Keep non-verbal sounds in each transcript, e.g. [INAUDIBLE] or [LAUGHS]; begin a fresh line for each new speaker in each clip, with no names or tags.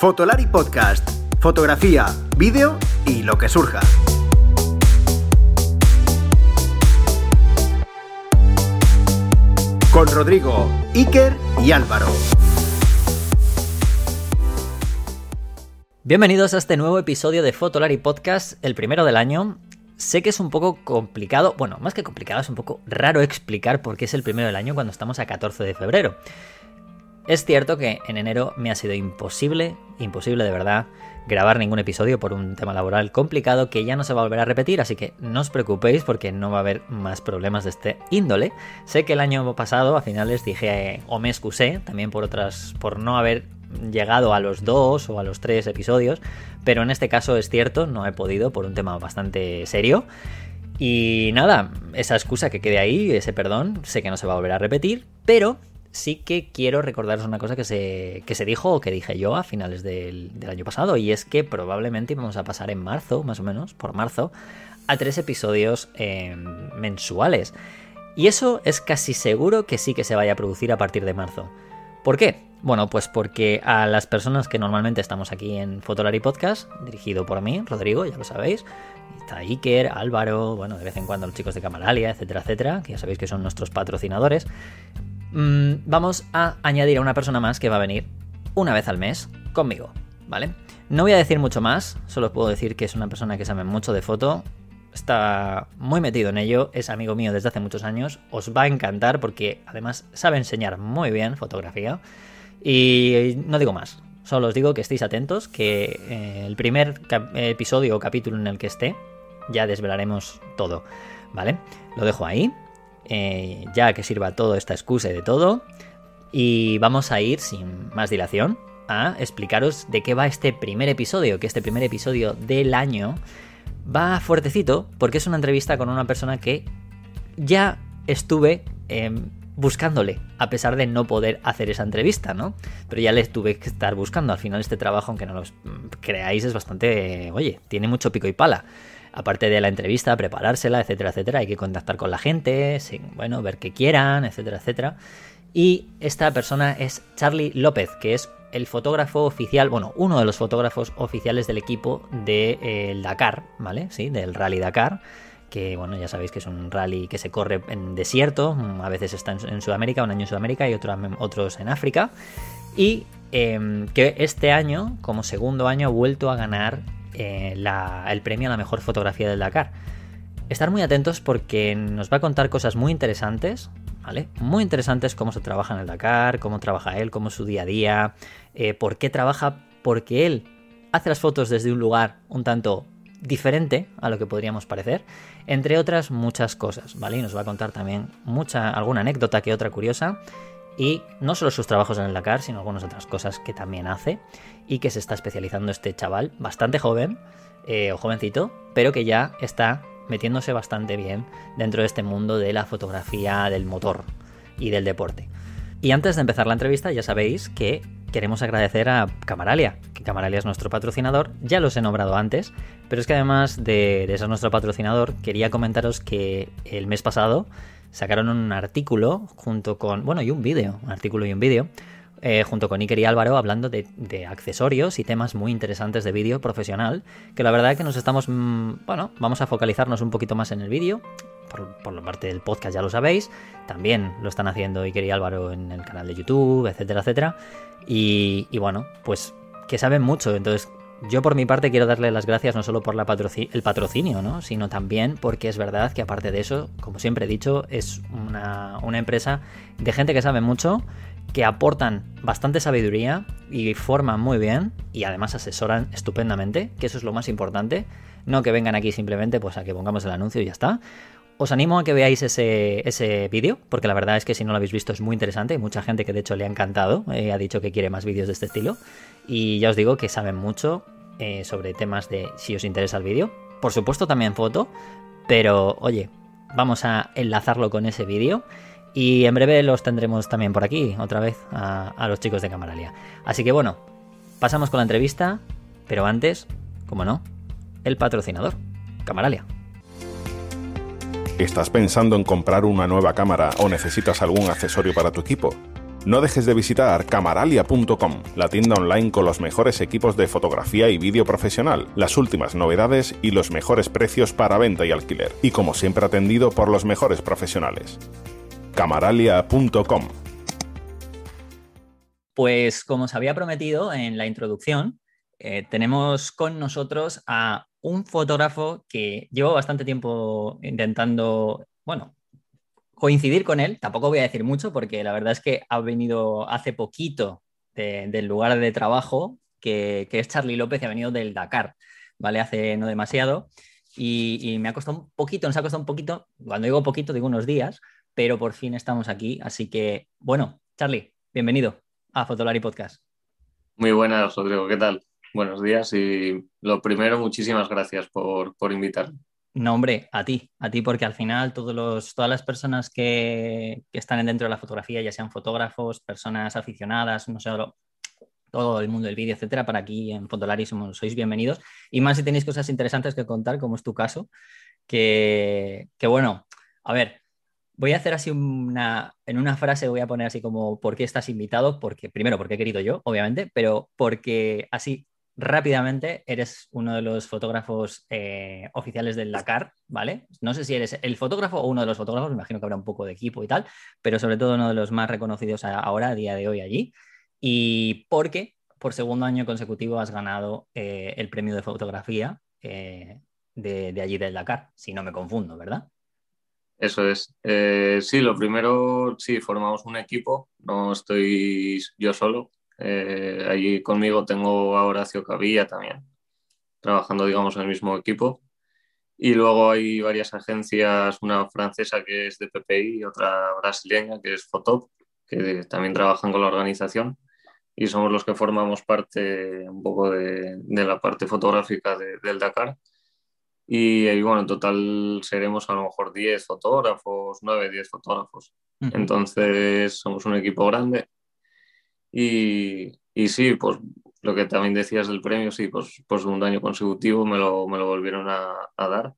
Fotolari Podcast. Fotografía, vídeo y lo que surja. Con Rodrigo, Iker y Álvaro.
Bienvenidos a este nuevo episodio de Fotolari Podcast, el primero del año. Sé que es un poco complicado, bueno, más que complicado, es un poco raro explicar por qué es el primero del año cuando estamos a 14 de febrero. Es cierto que en enero me ha sido imposible, imposible de verdad, grabar ningún episodio por un tema laboral complicado que ya no se va a volver a repetir, así que no os preocupéis porque no va a haber más problemas de este índole. Sé que el año pasado a finales dije o me excusé también por otras por no haber llegado a los dos o a los tres episodios, pero en este caso es cierto, no he podido por un tema bastante serio. Y nada, esa excusa que quede ahí, ese perdón, sé que no se va a volver a repetir, pero sí que quiero recordaros una cosa que se, que se dijo o que dije yo a finales del, año pasado, y es que probablemente vamos a pasar en marzo, más o menos, por marzo, a tres episodios eh, mensuales. Y eso es casi seguro que sí que se vaya a producir a partir de marzo. ¿Por qué? Bueno, pues porque a las personas que normalmente estamos aquí en Fotolari Podcast, dirigido por mí, Rodrigo, ya lo sabéis, está Iker, Álvaro, bueno, de vez en cuando los chicos de Camaralia, etcétera, etcétera, que ya sabéis que son nuestros patrocinadores, mmm, vamos a añadir a una persona más que va a venir una vez al mes conmigo, ¿vale? No voy a decir mucho más, solo puedo decir que es una persona que sabe mucho de foto, está muy metido en ello, es amigo mío desde hace muchos años, os va a encantar porque además sabe enseñar muy bien fotografía y no digo más, solo os digo que estéis atentos, que eh, el primer episodio o capítulo en el que esté ya desvelaremos todo, ¿vale? Lo dejo ahí, eh, ya que sirva todo esta excusa de todo, y vamos a ir sin más dilación a explicaros de qué va este primer episodio, que este primer episodio del año va fuertecito porque es una entrevista con una persona que ya estuve eh, buscándole, a pesar de no poder hacer esa entrevista, ¿no? Pero ya le tuve que estar buscando. Al final este trabajo, aunque no lo creáis, es bastante, oye, tiene mucho pico y pala. Aparte de la entrevista, preparársela, etcétera, etcétera, hay que contactar con la gente, bueno, ver qué quieran, etcétera, etcétera. Y esta persona es Charlie López, que es el fotógrafo oficial, bueno, uno de los fotógrafos oficiales del equipo del de, eh, Dakar, ¿vale? Sí, del Rally Dakar, que bueno, ya sabéis que es un rally que se corre en desierto, a veces está en, Sudamérica, un año en Sudamérica y otro, otros en África, y eh, que este año, como segundo año, ha vuelto a ganar eh, el premio a la mejor fotografía del Dakar. Estar muy atentos porque nos va a contar cosas muy interesantes, ¿vale? Muy interesantes cómo se trabaja en el Dakar, cómo trabaja él, cómo es su día a día, eh, por qué trabaja, porque él hace las fotos desde un lugar un tanto diferente a lo que podríamos parecer, entre otras muchas cosas, ¿vale? Y nos va a contar también mucha, alguna anécdota que otra curiosa, y no solo sus trabajos en el Dakar, sino algunas otras cosas que también hace, y que se está especializando este chaval, bastante joven, eh, o jovencito, pero que ya está metiéndose bastante bien dentro de este mundo de la fotografía del motor y del deporte. Y antes de empezar la entrevista, ya sabéis que queremos agradecer a Camaralia, que Camaralia es nuestro patrocinador, ya los he nombrado antes, pero es que además de, de ser nuestro patrocinador, quería comentaros que el mes pasado sacaron un artículo junto con, bueno, y un vídeo, un artículo y un vídeo, eh, junto con Iker y Álvaro hablando de, accesorios y temas muy interesantes de vídeo profesional, que la verdad es que nos estamos, mmm, bueno, vamos a focalizarnos un poquito más en el vídeo, por, por, la parte del podcast ya lo sabéis, también lo están haciendo Iker y Álvaro en el canal de YouTube, etcétera, etcétera, y, y bueno, pues que saben mucho, entonces yo por mi parte quiero darle las gracias no solo por la el patrocinio, ¿no? sino también porque es verdad que aparte de eso, como siempre he dicho, es una, una empresa de gente que sabe mucho, que aportan bastante sabiduría y forman muy bien y además asesoran estupendamente, que eso es lo más importante. No que vengan aquí simplemente pues a que pongamos el anuncio y ya está. Os animo a que veáis ese, ese vídeo, porque la verdad es que si no lo habéis visto es muy interesante. Hay mucha gente que de hecho le ha encantado, eh, ha dicho que quiere más vídeos de este estilo. Y ya os digo que saben mucho eh, sobre temas de si os interesa el vídeo. Por supuesto también foto, pero oye, vamos a enlazarlo con ese vídeo. Y en breve los tendremos también por aquí, otra vez, a, a los chicos de Camaralia. Así que bueno, pasamos con la entrevista, pero antes, como no, el patrocinador, Camaralia.
¿Estás pensando en comprar una nueva cámara o necesitas algún accesorio para tu equipo? No dejes de visitar camaralia.com, la tienda online con los mejores equipos de fotografía y vídeo profesional, las últimas novedades y los mejores precios para venta y alquiler. Y como siempre atendido por los mejores profesionales. camaralia.com
Pues como os había prometido en la introducción, eh, tenemos con nosotros a un fotógrafo que llevo bastante tiempo intentando, bueno, coincidir con él, tampoco voy a decir mucho porque la verdad es que ha venido hace poquito del lugar de trabajo, que, es Charlie López y ha venido del Dakar, ¿vale? Hace no demasiado. Y, me ha costado un poquito, nos ha costado un poquito, cuando digo poquito digo unos días, pero por fin estamos aquí. Así que, bueno, Charlie, bienvenido a Fotolari Podcast.
Muy buenas, Rodrigo, ¿qué tal? Buenos días y lo primero, muchísimas gracias por, por invitarme.
No, hombre, a ti, a ti, porque al final todos los, todas las personas que, están dentro de la fotografía, ya sean fotógrafos, personas aficionadas, no sé, todo el mundo del vídeo, etcétera, para aquí en Fotolari somos, sois bienvenidos. Y más si tenéis cosas interesantes que contar, como es tu caso, que, que bueno, a ver, voy a hacer así una, en una frase voy a poner así como, ¿por qué estás invitado? Porque, primero, porque he querido yo, obviamente, pero porque así rápidamente, eres uno de los fotógrafos eh, oficiales del Dakar, ¿vale? No sé si eres el fotógrafo o uno de los fotógrafos, me imagino que habrá un poco de equipo y tal, pero sobre todo uno de los más reconocidos ahora, a día de hoy allí. Y porque por segundo año consecutivo has ganado eh, el premio de fotografía eh, de, allí del Dakar, si no me confundo, ¿verdad?
Eso es. sí, lo primero, sí, formamos un equipo, no estoy yo solo, eh, allí conmigo tengo a Horacio Cavilla también, trabajando, digamos, en el mismo equipo. Y luego hay varias agencias, una francesa que es de PPI y otra brasileña que es Fotop, que también trabajan con la organización. Y somos los que formamos parte un poco de, de la parte fotográfica del Dakar. Y, bueno, en total seremos a lo mejor 10 fotógrafos, 9, 10 fotógrafos. Entonces somos un equipo grande y, y, sí, pues lo que también decías del premio, sí, pues por segundo año consecutivo me lo, me lo volvieron a, a, dar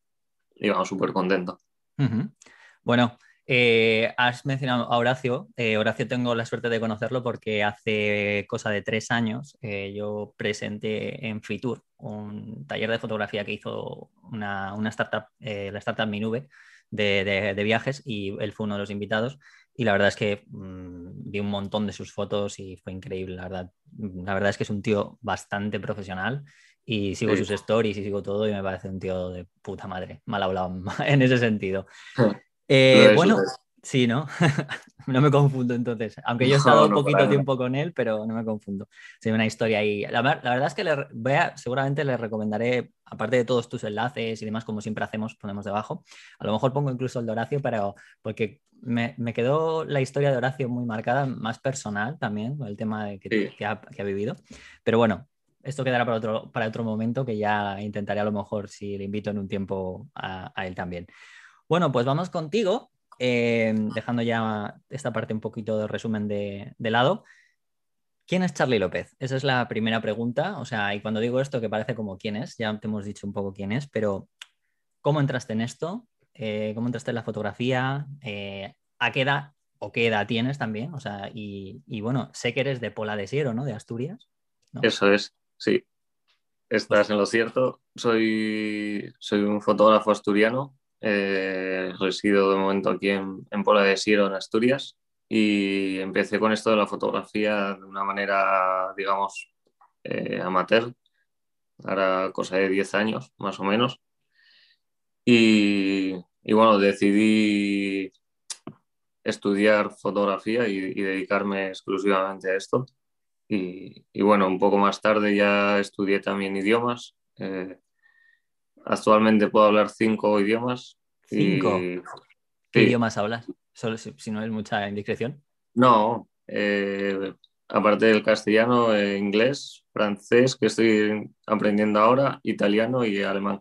y vamos súper contento.
Bueno, eh, has mencionado a Horacio. Eh, Horacio tengo la suerte de conocerlo porque hace cosa de tres años eh, yo presenté en Fitur un taller de fotografía que hizo una, una startup, la startup Minube de, de, de, viajes y él fue uno de los invitados. Y la verdad es que mmm, vi un montón de sus fotos y fue increíble, la verdad. La verdad es que es un tío bastante profesional y sigo sus stories y sigo todo y me parece un tío de puta madre, mal hablado [LAUGHS] en ese sentido. eh, bueno, Sí, ¿no? [LAUGHS] no me confundo entonces. Aunque yo he estado un poquito tiempo con él, pero no me confundo. Sí, una historia ahí. La, la verdad es que le, voy a, seguramente le recomendaré, aparte de todos tus enlaces y demás, como siempre hacemos, ponemos debajo. A lo mejor pongo incluso el de Horacio, pero porque me, me quedó la historia de Horacio muy marcada, más personal también, el tema de que, sí. que, ha, que ha vivido. Pero bueno, esto quedará para otro, para otro momento que ya intentaré a lo mejor si le invito en un tiempo a, a él también. Bueno, pues vamos contigo eh, dejando ya esta parte un poquito de resumen de, de, lado. ¿Quién es Charlie López? Esa es la primera pregunta. O sea, y cuando digo esto, que parece como quién es, ya te hemos dicho un poco quién es, pero ¿cómo entraste en esto? Eh, ¿Cómo entraste en la fotografía? Eh, ¿A qué edad o qué edad tienes también? O sea, y, y, bueno, sé que eres de Pola de Siero, ¿no? De Asturias. ¿no?
Eso es, sí. Estás en lo cierto. Soy, soy un fotógrafo asturiano eh, resido de momento aquí en, en Pola de Siero, en Asturias, y empecé con esto de la fotografía de una manera, digamos, eh, amateur, ahora cosa de 10 años más o menos. Y, y bueno, decidí estudiar fotografía y, y, dedicarme exclusivamente a esto. Y, y, bueno, un poco más tarde ya estudié también idiomas. Eh, Actualmente puedo hablar cinco idiomas.
¿Cinco? Y... ¿Qué sí. idiomas hablas? Solo si, si, no es mucha indiscreción.
No, eh, aparte del castellano, eh, inglés, francés, que estoy aprendiendo ahora, italiano y alemán.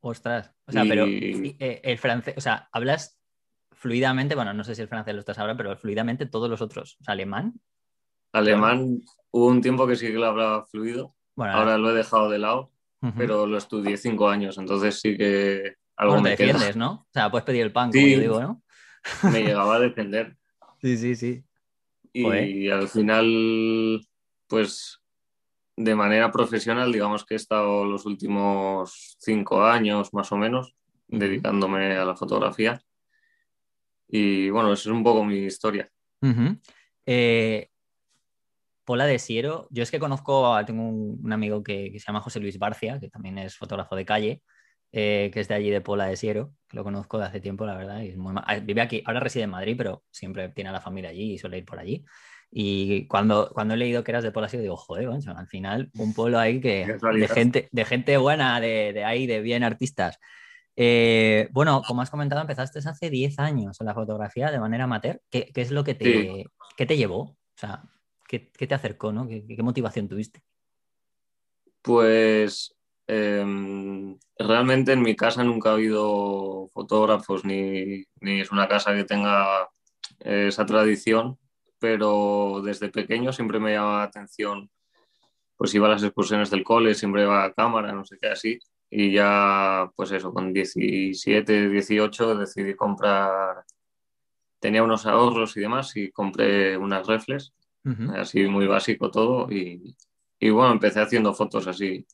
Ostras, o sea, y... pero eh, el francés, o sea, hablas fluidamente, bueno, no sé si el francés lo estás ahora, pero fluidamente todos los otros, o sea, alemán.
Alemán, hubo un tiempo que sí que lo hablaba fluido, bueno, ahora lo he dejado de lado uh -huh. pero lo estudié cinco años, entonces sí que algo
bueno,
me
te defiendes,
queda.
¿no? O sea, puedes pedir el pan, sí, como yo digo, ¿no?
me llegaba a defender. [LAUGHS]
Sí, sí, sí.
Y al final, pues de manera profesional, digamos que he estado los últimos cinco años más o menos dedicándome a la fotografía. Y bueno, esa es un poco mi historia.
Eh, Pola de Siero, yo es que conozco, tengo un, amigo que, se llama José Luis Barcia, que también es fotógrafo de calle, eh, que es de allí de Pola de Siero, que lo conozco de hace tiempo, la verdad, y ah, vive aquí, ahora reside en Madrid, pero siempre tiene a la familia allí y suele ir por allí. Y cuando, cuando he leído que eras de Pola digo, joder, al final un pueblo ahí que, de, gente, de gente buena, de, de ahí, de bien artistas. Eh, bueno, como has comentado, empezaste hace 10 años en la fotografía de manera amateur. ¿Qué, es lo que te, te llevó? O sea, ¿qué, te acercó? ¿no? ¿Qué, motivación tuviste?
Pues em, realmente en mi casa nunca ha habido fotógrafos ni, es una casa que tenga esa tradición, pero desde pequeño siempre me llamaba la atención, pues iba a las excursiones del cole, siempre iba a cámara, no sé qué así, y ya, pues eso, con 17, 18 decidí comprar, tenía unos ahorros y demás y compré unas reflex, así muy básico todo y, y, bueno, empecé haciendo fotos así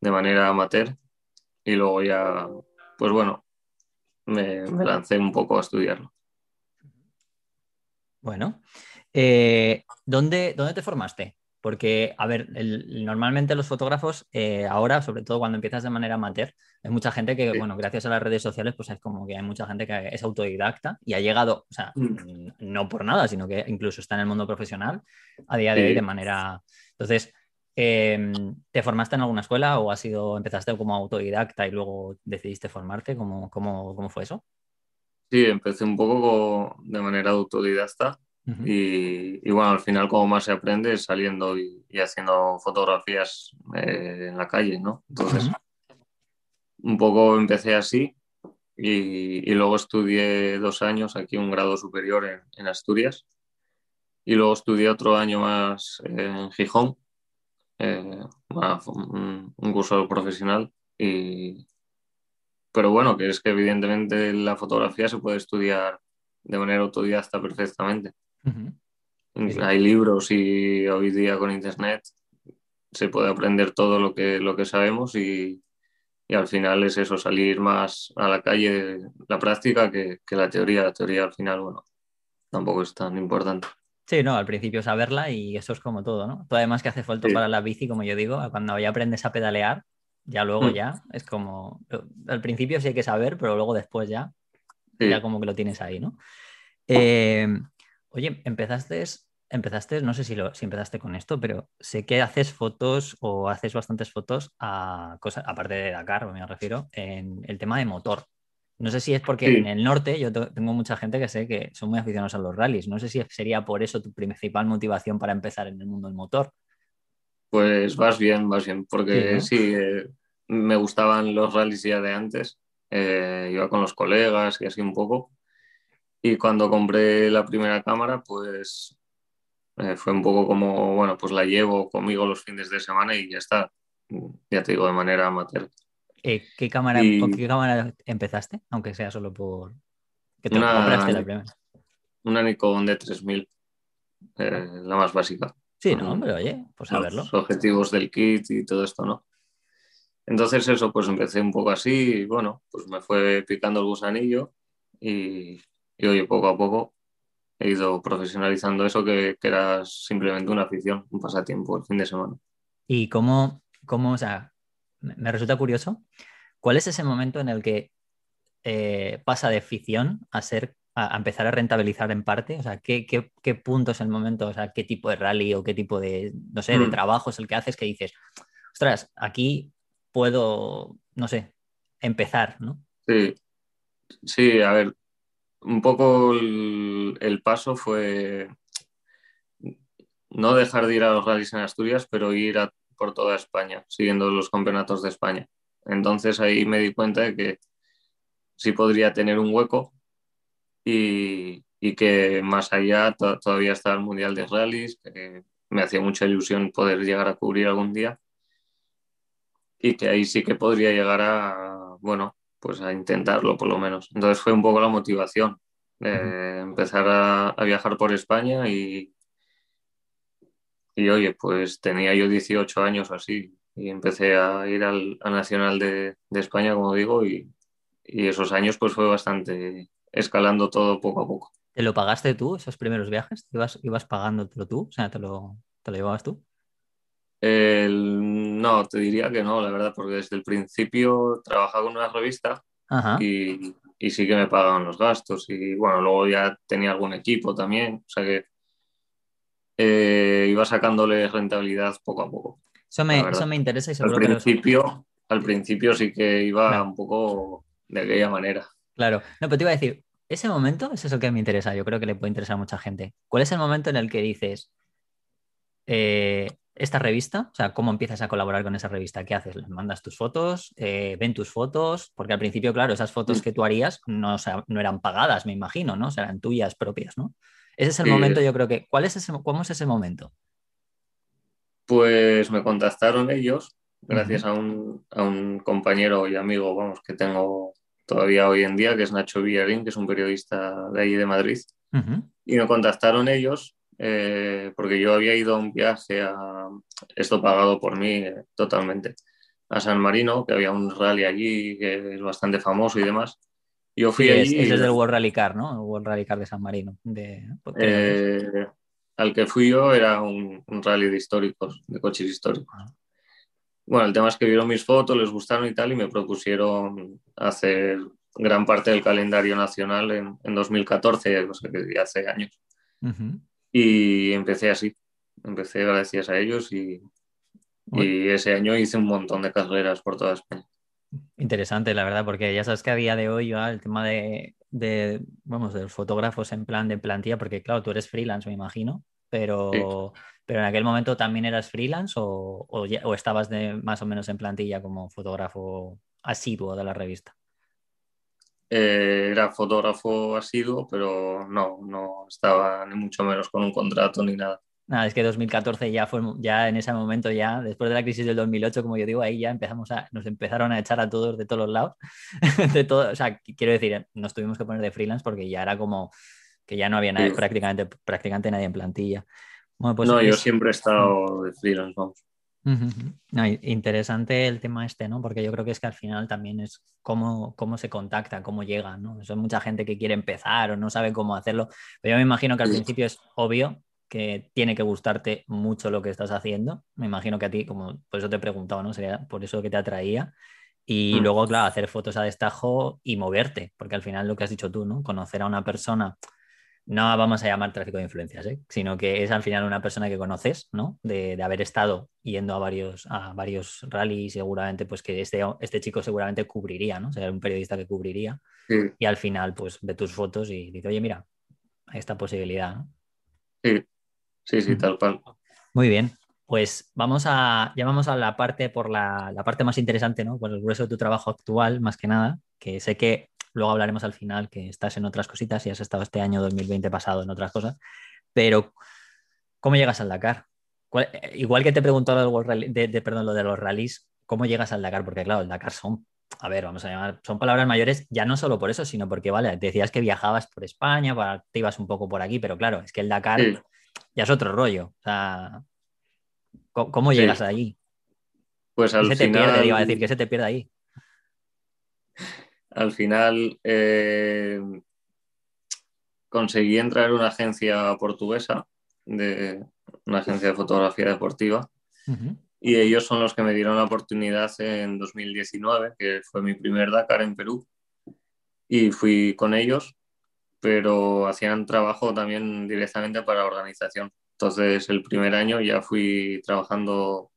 de manera amateur y luego ya, pues bueno, me, lancé un poco a estudiarlo.
Bueno, eh, ¿dónde, ¿dónde te formaste? Porque, a ver, normalmente los fotógrafos, eh, ahora, sobre todo cuando empiezas de manera amateur, hay mucha gente que, bueno, gracias a las redes sociales, pues es como que hay mucha gente que es autodidacta y ha llegado, o sea, mm. no por nada, sino que incluso está en el mundo profesional a día de hoy de manera. Entonces, em, ¿te formaste en alguna escuela o has sido, empezaste como autodidacta y luego decidiste formarte? ¿Cómo, cómo, cómo fue eso?
Sí, empecé un poco de manera autodidacta y, bueno, al final como más se aprende es saliendo y, haciendo fotografías eh, en la calle, ¿no? Entonces, un poco empecé así y, luego estudié dos años aquí un grado superior en, Asturias y luego estudié otro año más en Gijón, eh, un, un, curso profesional y... Pero bueno, que es que evidentemente la fotografía se puede estudiar de manera autodidacta perfectamente. Hay libros y hoy día con Internet se puede aprender todo lo que, lo que sabemos y, al final es eso, salir más a la calle, la práctica que, la teoría. La teoría al final, bueno, tampoco es tan importante.
Sí, no, al principio saberla y eso es como todo, ¿no? Todo además que hace falta para la bici, como yo digo, cuando ya aprendes a pedalear, ya luego mm. ya es como, al principio sí hay que saber, pero luego después ya, ya como que lo tienes ahí, ¿no? Eh, Oye, empezaste, empezaste, no sé si, lo, si empezaste con esto, pero sé que haces fotos o haces bastantes fotos a cosas, aparte de Dakar, me refiero, en el tema de motor. No sé si es porque en el norte yo tengo mucha gente que sé que son muy aficionados a los rallies. No sé si sería por eso tu principal motivación para empezar en el mundo del motor.
Pues vas bien, vas bien, porque sí, eh, me gustaban los rallies ya de antes. Eh, iba con los colegas y así un poco. Y cuando compré la primera cámara, pues eh, fue un poco como, bueno, pues la llevo conmigo los fines de semana y ya está. Ya te digo, de manera amateur.
Eh, ¿qué cámara, ¿Con qué cámara empezaste? Aunque sea solo por... ¿Qué te una, compraste la primera?
Una Nikon D3000, eh, la más básica.
Sí, no, pero oye, pues a verlo.
Los objetivos del kit y todo esto, ¿no? Entonces eso, pues empecé un poco así y bueno, pues me fue picando el gusanillo y, y oye, poco a poco he ido profesionalizando eso que, era simplemente una afición, un pasatiempo el fin de semana.
¿Y cómo, cómo o sea, me resulta curioso, cuál es ese momento en el que eh, pasa de afición a ser a, empezar a rentabilizar en parte? O sea, ¿qué, ¿qué, punto es el momento? O sea, ¿qué tipo de rally o qué tipo de, no sé, de mm. trabajo es el que haces que dices, ostras, aquí puedo, no sé, empezar, ¿no?
Sí, sí, a ver, un poco el, paso fue no dejar de ir a los rallies en Asturias, pero ir por toda España, siguiendo los campeonatos de España. Entonces ahí me di cuenta de que sí podría tener un hueco y, que más allá todavía está el Mundial de Rallys, que me hacía mucha ilusión poder llegar a cubrir algún día y que ahí sí que podría llegar a, bueno, pues a intentarlo por lo menos. Entonces fue un poco la motivación. empezar a, viajar por España y, y oye, pues tenía yo 18 años así y empecé a ir al, Nacional de, España, como digo, y, esos años pues fue bastante escalando todo poco a poco.
¿Te lo pagaste tú esos primeros viajes? ¿Ibas, ibas pagándotelo tú? O sea, ¿te lo, te lo llevabas tú?
No, te diría que no, la verdad, porque desde el principio trabajaba con una revista y, sí que me pagaban los gastos y bueno, luego ya tenía algún equipo también, o sea que eh, iba sacándole rentabilidad poco a poco.
Eso me, eso me interesa y
seguro al principio, Al principio sí que iba un poco de aquella manera.
Claro, no, pero te iba a decir, ese momento, es el que me interesa, yo creo que le puede interesar a mucha gente. ¿Cuál es el momento en el que dices, eh, esta revista? O sea, ¿cómo empiezas a colaborar con esa revista? ¿Qué haces? ¿Les mandas tus fotos? Eh, ¿Ven tus fotos? Porque al principio, claro, esas fotos que tú harías no, no eran pagadas, me imagino, ¿no? O sea, eran tuyas propias, ¿no? Ese es el momento, yo creo que. ¿Cuál es ese, ¿Cómo es ese momento?
Pues me contactaron ellos, gracias a, un, a, un, compañero y amigo, vamos, que tengo todavía hoy en día, que es Nacho Villarín, que es un periodista de ahí de Madrid. Y me contactaron ellos eh, porque yo había ido a un viaje, a, esto pagado por mí eh, totalmente, a San Marino, que había un rally allí que es bastante famoso y demás. Yo fui allí.
Es, es del World Rally Car, ¿no? El World Rally Car de San Marino. De,
eh, al que fui yo era un, rally de históricos, de coches históricos. Ah. Bueno, el tema es que vieron mis fotos, les gustaron y tal, y me propusieron hacer gran parte del calendario nacional en, en 2014, o sea, que hace años. Y empecé así, empecé gracias a ellos y, y ese año hice un montón de carreras por toda España.
Interesante, la verdad, porque ya sabes que a día de hoy ya el tema de, de, vamos, de los fotógrafos en plan de plantilla, porque claro, tú eres freelance, me imagino, pero, pero en aquel momento también eras freelance o, o, estabas de, más o menos en plantilla como fotógrafo asiduo de la revista.
Eh, era fotógrafo asiduo, pero no, no estaba ni mucho menos con un contrato ni nada.
Nada, es que 2014 ya fue, ya en ese momento, ya después de la crisis del 2008, como yo digo, ahí ya empezamos a, nos empezaron a echar a todos de todos los lados. [LAUGHS] de todo, o sea, quiero decir, nos tuvimos que poner de freelance porque ya era como que ya no había nadie, prácticamente, prácticamente nadie en plantilla.
pues no, yo siempre he estado de freelance, vamos.
Interesante el tema este, ¿no? Porque yo creo que es que al final también es cómo, cómo se contacta, cómo llega, ¿no? Eso hay mucha gente que quiere empezar o no sabe cómo hacerlo. Pero yo me imagino que al principio es obvio que tiene que gustarte mucho lo que estás haciendo. Me imagino que a ti, como por eso te he preguntado, ¿no? Sería por eso que te atraía. Y mm. luego, claro, hacer fotos a destajo y moverte, porque al final lo que has dicho tú, ¿no? Conocer a una persona, no vamos a llamar tráfico de influencias, ¿eh? sino que es al final una persona que conoces, ¿no? De, haber estado yendo a varios, a varios rallies, seguramente, pues que este, este chico seguramente cubriría, ¿no? Sería un periodista que cubriría. Y al final, pues ve tus fotos y dice, oye, mira, hay esta posibilidad, ¿no?
Sí, Sí, sí, tal cual.
Muy bien. Pues vamos a, ya vamos a la parte por la, parte más interesante, ¿no? Por el grueso de tu trabajo actual, más que nada, que sé que luego hablaremos al final que estás en otras cositas y has estado este año 2020 pasado en otras cosas, pero ¿cómo llegas al Dakar? igual que te preguntó lo, de, perdón, lo de los rallies, ¿cómo llegas al Dakar? Porque claro, el Dakar son, a ver, vamos a llamar, son palabras mayores, ya no solo por eso, sino porque, vale, decías que viajabas por España, te ibas un poco por aquí, pero claro, es que el Dakar ya es otro rollo. O sea, ¿cómo, llegas ahí?
Pues al
¿Qué
se
te pierde, iba a decir? que se te pierde ahí?
Al final eh, conseguí entrar en una agencia portuguesa, de una agencia de fotografía deportiva, y ellos son los que me dieron la oportunidad en 2019, que fue mi primer Dakar en Perú, y fui con ellos pero hacían trabajo también directamente para la organización. Entonces, el primer año ya fui trabajando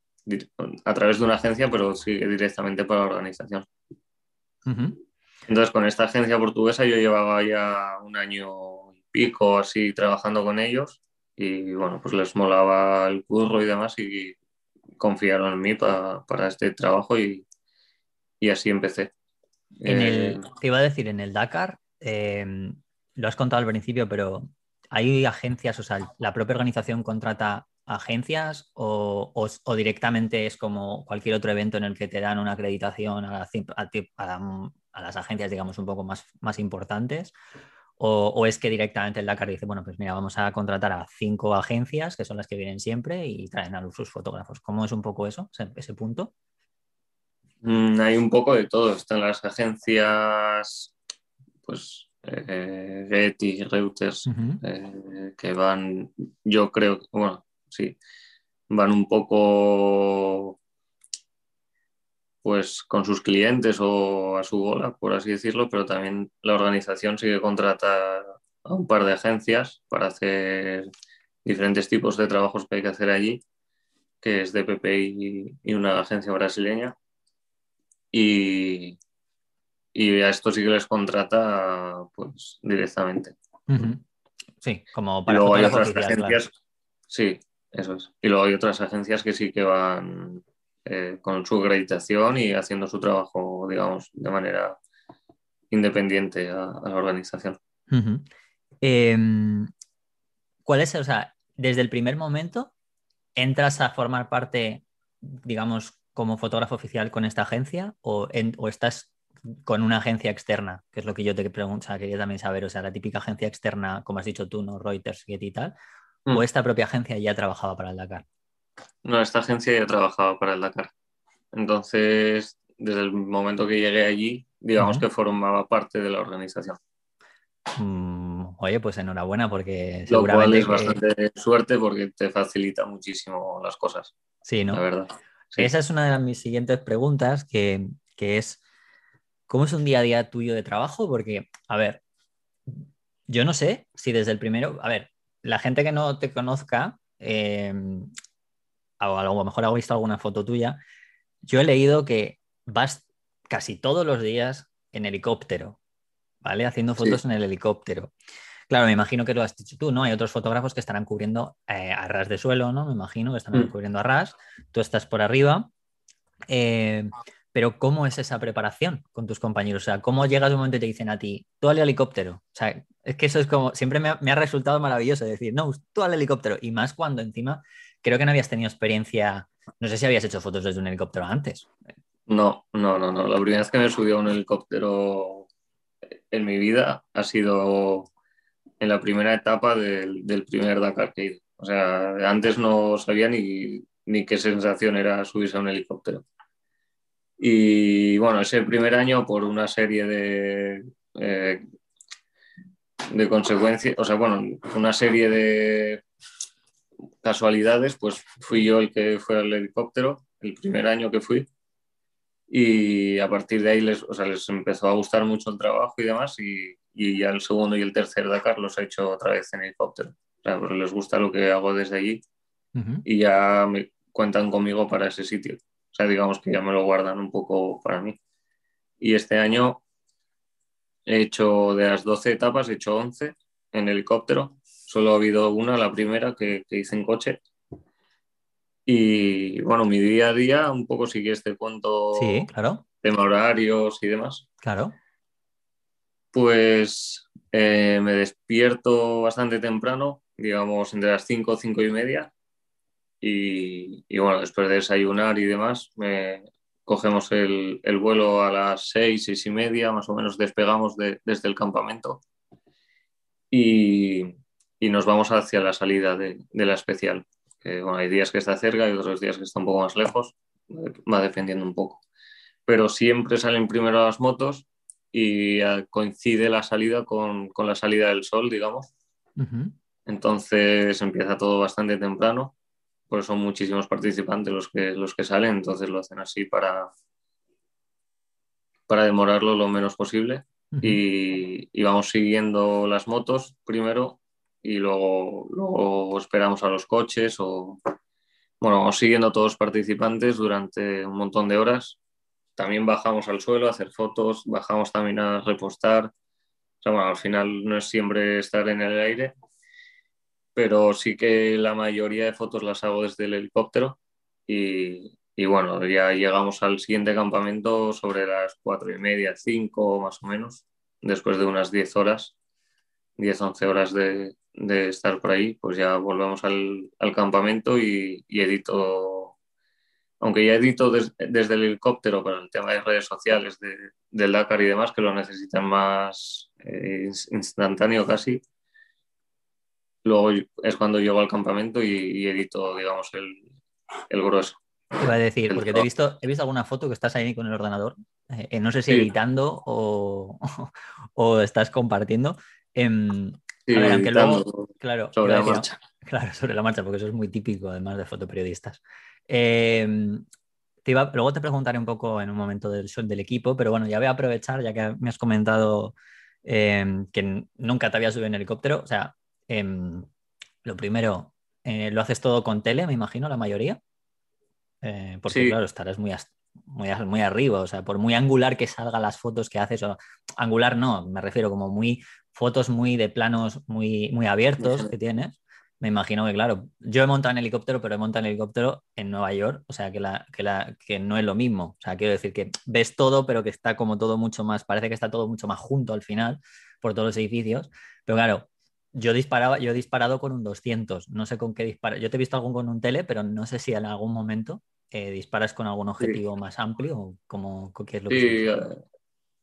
a través de una agencia, pero sí directamente para la organización. Entonces, con esta agencia portuguesa yo llevaba ya un año y pico así trabajando con ellos y bueno, pues les molaba el curro y demás y confiaron en mí para, para este trabajo y, y, así empecé.
En el, eh, te iba a decir, en el Dakar, eh, lo has contado al principio, pero ¿hay agencias, o sea, la propia organización contrata agencias o, directamente es como cualquier otro evento en el que te dan una acreditación a, las agencias, digamos, un poco más, más importantes? O, es que directamente el Dakar dice, bueno, pues mira, vamos a contratar a cinco agencias, que son las que vienen siempre, y traen a sus fotógrafos. ¿Cómo es un poco eso, ese, punto?
Mm, hay un poco de todo. Están las agencias, pues, eh, Getty, Reuters, eh, que van, yo creo, bueno, sí, van un poco pues con sus clientes o a su bola, por así decirlo, pero también la organización sigue contrata a un par de agencias para hacer diferentes tipos de trabajos que hay que hacer allí, que es DPP y, y una agencia brasileña. Y, y, a esto sí que les contrata pues directamente.
Sí, como para
luego hay otras agencias. Sí, eso es. Y luego hay otras agencias que sí que van eh, con su acreditación y haciendo su trabajo, digamos, de manera independiente a, la organización.
Em, ¿Cuál es, o sea, desde el primer momento entras a formar parte, digamos, como fotógrafo oficial con esta agencia o, o estás con una agencia externa, que es lo que yo te pregunto, o sea, quería también saber, o sea, la típica agencia externa, como has dicho tú, ¿no? Reuters, Getty y tal, o mm. esta propia agencia ya trabajaba para el Dakar.
No, esta agencia ya trabajaba para el Dakar. Entonces, desde el momento que llegué allí, digamos que formaba parte de la organización.
Mm, oye, pues enhorabuena porque
seguramente... es bastante suerte porque te facilita muchísimo las cosas.
Sí, ¿no?
La verdad.
Esa es una de mis siguientes preguntas, que, es, ¿cómo es un día a día tuyo de trabajo? Porque, a ver, yo no sé si desde el primero, a ver, la gente que no te conozca, eh, o a lo mejor ha visto alguna foto tuya, yo he leído que vas casi todos los días en helicóptero, ¿vale? Haciendo fotos en el helicóptero. Claro, me imagino que lo has dicho tú, ¿no? Hay otros fotógrafos que estarán cubriendo eh, a ras de suelo, ¿no? Me imagino que están mm. cubriendo a ras, tú estás por arriba. Eh, pero ¿cómo es esa preparación con tus compañeros? O sea, ¿cómo llegas un momento y te dicen a ti, tú al helicóptero? O sea, es que eso es como, siempre me ha, resultado maravilloso decir, no, tú al helicóptero. Y más cuando encima creo que no habías tenido experiencia, no sé si habías hecho fotos desde un helicóptero antes.
No, no, no, no. La primera vez que me subí a un helicóptero en mi vida ha sido en la primera etapa del, primer Dakar que he ido. O sea, antes no sabía ni, ni qué sensación era subirse a un helicóptero. Y bueno, ese primer año, por una serie de, eh, de consecuencias, o sea, bueno, una serie de casualidades, pues fui yo el que fue al helicóptero, el primer año que fui. Y a partir de ahí les, o sea, les empezó a gustar mucho el trabajo y demás. Y, y, ya el segundo y el tercer Dakar los he hecho otra vez en helicóptero. O sea, pues les gusta lo que hago desde allí y ya me cuentan conmigo para ese sitio. O sea, digamos que ya me lo guardan un poco para mí. Y este año he hecho de las 12 etapas, he hecho 11 en helicóptero. Solo ha habido una, la primera, que, hice en coche. Y bueno, mi día a día, un poco sigue este cuento
sí, claro.
de horarios y demás.
Claro.
Pues eh, me despierto bastante temprano, digamos entre las 5 o 5 y media, y, bueno, después de desayunar y demás, cogemos el, vuelo a las seis, seis y media, más o menos despegamos desde el campamento y, nos vamos hacia la salida de, la especial. Que, bueno, hay días que está cerca y otros días que está un poco más lejos, va dependiendo un poco. Pero siempre salen primero las motos y coincide la salida con, la salida del sol, digamos. Entonces empieza todo bastante temprano pues son muchísimos participantes los que, los que salen, entonces lo hacen así para, para demorarlo lo menos posible. y, vamos siguiendo las motos primero y luego, luego esperamos a los coches o bueno, vamos siguiendo a todos los participantes durante un montón de horas. También bajamos al suelo a hacer fotos, bajamos también a repostar. O sea, bueno, al final no es siempre estar en el aire, pero sí que la mayoría de fotos las hago desde el helicóptero y, bueno, ya llegamos al siguiente campamento sobre las cuatro y media, cinco más o menos, después de unas 10 horas, 10, 11 horas de, de, estar por ahí, pues ya volvemos al, campamento y, edito aunque ya edito desde el helicóptero para el tema de redes sociales del Dakar y demás, que lo necesitan más eh, instantáneo casi, luego es cuando llego al campamento y, edito, digamos, el, grueso.
Iba a decir, porque te he visto, he visto alguna foto que estás ahí con el ordenador, eh, no sé si editando o, [LAUGHS] o, estás compartiendo. Em,
sí,
claro,
sobre la marcha. [LAUGHS]
Claro, sobre la marcha, porque eso es muy típico además de fotoperiodistas. Em, luego te preguntaré un poco en un momento del, del equipo, pero bueno, ya voy a aprovechar, ya que me has comentado em, que nunca te había subido en helicóptero. O sea, em, lo primero, eh, lo haces todo con tele, me imagino, la mayoría. Eh, porque claro, estarás muy, muy, muy arriba, o sea, por muy angular que salgan las fotos que haces, o angular no, me refiero como muy fotos muy de planos muy, muy abiertos que tienes me imagino que, claro, yo he montado en helicóptero, pero he montado en helicóptero en Nueva York, o sea, que, la, que, la, que no es lo mismo. O sea, quiero decir que ves todo, pero que está como todo mucho más, parece que está todo mucho más junto al final por todos los edificios. Pero claro, yo disparaba, yo he disparado con un 200, no sé con qué disparo. Yo te he visto algún con un tele, pero no sé si en algún momento eh, disparas con algún objetivo más amplio o como, qué es lo que
Sí, eh,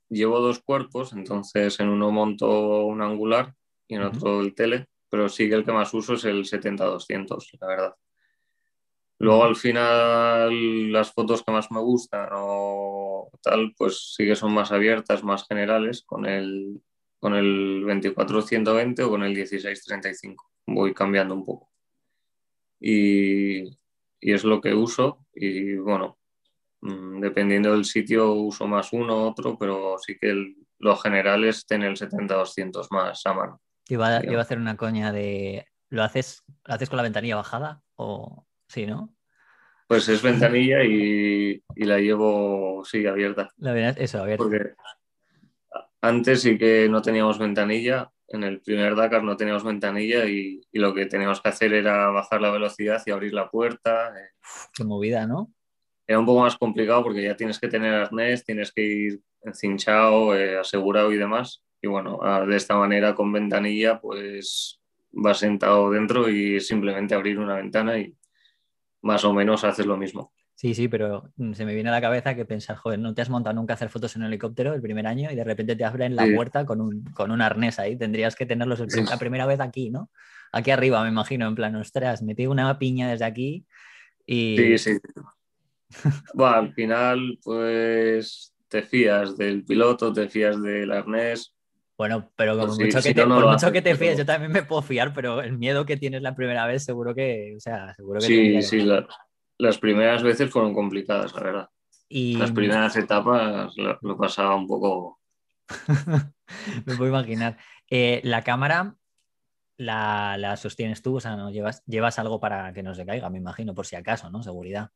llevo dos cuerpos, entonces en uno monto un angular y en otro el tele pero sí que el que más uso es el 70-200, la verdad. Luego al final las fotos que más me gustan o tal, pues sí que son más abiertas, más generales, con el, con el 24-120 o con el 16-35. Voy cambiando un poco. Y, y, es lo que uso y bueno, mm, dependiendo del sitio uso más uno, otro, pero sí que el, lo general es tener el 70-200 más a mano.
Iba, a hacer una coña de. ¿Lo haces, ¿Lo haces con la ventanilla bajada? O sí, ¿no?
Pues es ventanilla y, la llevo, sí, abierta.
La verdad, eso, abierta.
Porque antes sí que no teníamos ventanilla. En el primer Dakar no teníamos ventanilla y, lo que teníamos que hacer era bajar la velocidad y abrir la puerta.
Qué movida, ¿no?
Era un poco más complicado porque ya tienes que tener arnés, tienes que ir encinchado, eh, asegurado y demás y bueno, de esta manera con ventanilla pues vas sentado dentro y simplemente abrir una ventana y más o menos haces lo mismo.
Sí, sí, pero se me viene a la cabeza que pensar, joder, no te has montado nunca a hacer fotos en un helicóptero el primer año y de repente te abren la puerta con un, con un arnés ahí. Tendrías que tenerlos la primera vez aquí, ¿no? Aquí arriba, me imagino, en plan, ostras, metí una piña desde aquí y...
Sí, sí. bueno, al final, pues te fías del piloto, te fías del arnés,
bueno, pero pues mucho que te, por mucho que te fíes, yo también me puedo fiar, pero el miedo que tienes la primera vez, seguro que, o sea, seguro que
Sí, sí, las primeras veces fueron complicadas, la verdad. Y... Las primeras etapas lo, pasaba un poco. [LAUGHS]
me puedo imaginar. Eh, la cámara la, sostienes tú, o sea, no llevas, llevas algo para que no se caiga, me imagino, por si acaso, ¿no? Seguridad.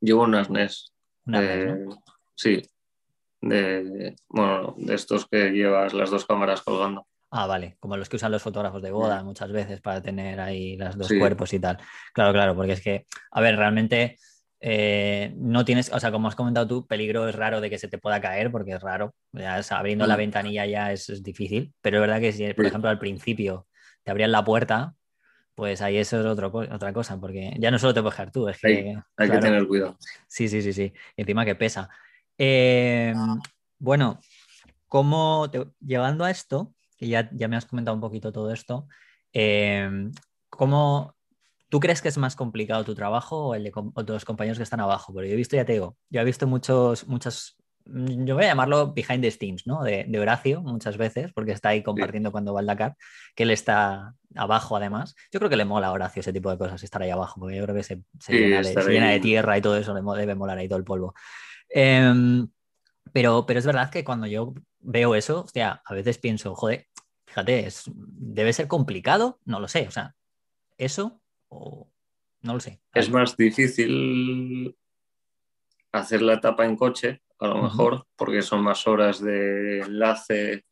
Llevo un arnés. Sí, de, bueno, de estos que llevas las dos cámaras colgando.
Ah, vale, como los que usan los fotógrafos de boda muchas veces para tener ahí los dos cuerpos y tal. Claro, claro, porque es que, a ver, realmente eh, no tienes, o sea, como has comentado tú, peligro es raro de que se te pueda caer porque es raro. Ya, abriendo la ventanilla ya es, difícil, pero es verdad que si, por ejemplo, al principio te abrían la puerta, pues ahí eso es otro, otra cosa, porque ya no solo te puedes dejar tú, es que...
hay que tener cuidado.
Sí, sí, sí, sí. encima que pesa. Em, bueno, ¿cómo llevando a esto, que ya, ya, me has comentado un poquito todo esto, em, ¿cómo tú crees que es más complicado tu trabajo o el de otros compañeros que están abajo? Porque yo he visto, ya te digo, yo he visto muchos, muchas, yo voy a llamarlo behind the scenes, ¿no? De, Horacio muchas veces, porque está ahí compartiendo cuando va al Dakar, que él está abajo además. Yo creo que le mola a Horacio ese tipo de cosas, estar ahí abajo, porque yo creo que se, llena, de, se llena, de, tierra y todo eso, le debe molar ahí todo el polvo. Em, pero, pero es verdad que cuando yo veo eso, sea, a veces pienso, joder, fíjate, es, debe ser complicado, no lo sé, o sea, eso o no lo sé.
Es más difícil hacer la etapa en coche, a lo mejor, porque son más horas de enlace.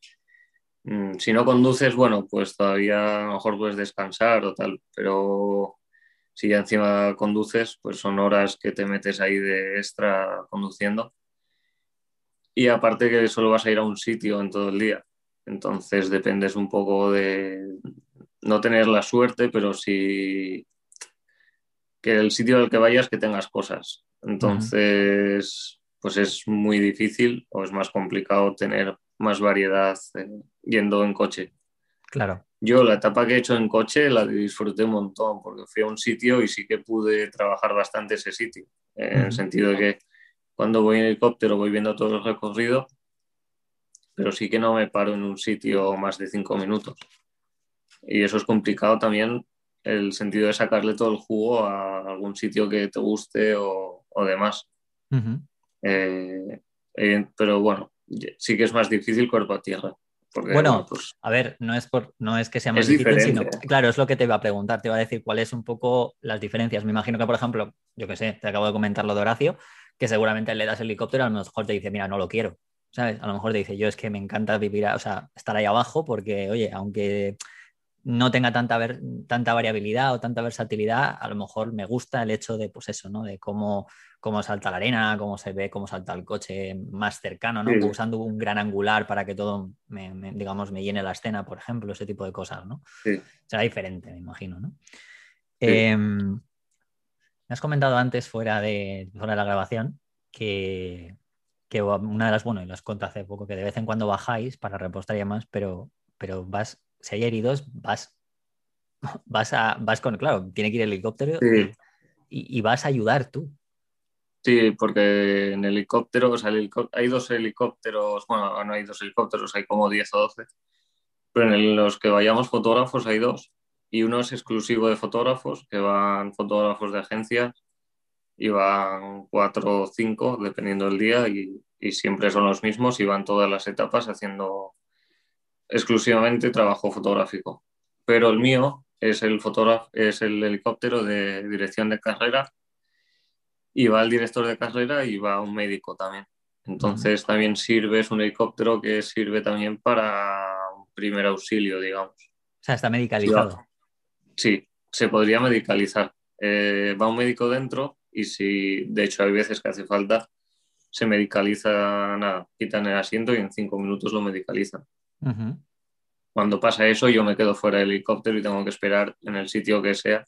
Mm, si no conduces, bueno, pues todavía a lo mejor puedes descansar o tal, pero si ya encima conduces, pues son horas que te metes ahí de extra conduciendo. Y aparte que solo vas a ir a un sitio en todo el día. Entonces dependes un poco de no tener la suerte, pero sí que el sitio al que vayas que tengas cosas. Entonces, pues es muy difícil o es más complicado tener más variedad eh, yendo en coche.
Claro.
Yo la etapa que he hecho en coche la disfruté un montón porque fui a un sitio y sí que pude trabajar bastante ese sitio, en el sentido de que cuando voy en helicóptero voy viendo todo el recorrido, pero sí que no me paro en un sitio más de cinco minutos. Y eso es complicado también, el sentido de sacarle todo el jugo a algún sitio que te guste o, demás. Eh, eh, pero bueno, sí que es más difícil cuerpo a tierra
bueno, pues, a ver, no es, por, no es que sea más difícil, sino, claro, es lo que te iba a preguntar, te iba a decir cuáles un poco las diferencias. Me imagino que, por ejemplo, yo que sé, te acabo de comentar lo de Horacio, que seguramente le das helicóptero, a lo mejor te dice, mira, no lo quiero, ¿sabes? A lo mejor te dice, yo es que me encanta vivir, o sea, estar ahí abajo porque, oye, aunque no tenga tanta, ver, tanta variabilidad o tanta versatilidad, a lo mejor me gusta el hecho de, pues eso, ¿no? De cómo, cómo salta la arena, cómo se ve, cómo salta el coche más cercano, ¿no? Usando un gran angular para que todo, me, digamos, me llene la escena, por ejemplo, ese tipo de cosas, ¿no?
Sí.
Será diferente, me imagino, ¿no? Em, me has comentado antes, fuera de, fuera de la grabación, que, que una de las, bueno, y las conté hace poco, que de vez en cuando bajáis para repostar y demás, pero, pero vas si hay heridos, vas, [LAUGHS] vas, a, vas con, claro, tiene que ir el helicóptero y, vas a ayudar tú.
Sí, porque en helicóptero, o sea, hay dos helicópteros, bueno, no hay dos helicópteros, hay como 10 o 12, pero en los que vayamos fotógrafos hay dos, y uno es exclusivo de fotógrafos, que van fotógrafos de agencias, y van cuatro o cinco, dependiendo del día, y, y siempre son los mismos y van todas las etapas haciendo exclusivamente trabajo fotográfico, pero el mío es el, es el helicóptero de dirección de carrera y va el director de carrera y va un médico también. Entonces también sirve, es un helicóptero que sirve también para un primer auxilio, digamos.
O sea, está medicalizado.
Sí, se podría medicalizar. Eh, va un médico dentro y si, de hecho, hay veces que hace falta, se medicaliza, nada, quitan el asiento y en cinco minutos lo medicalizan. Cuando pasa eso, yo me quedo fuera del helicóptero y tengo que esperar en el sitio que sea.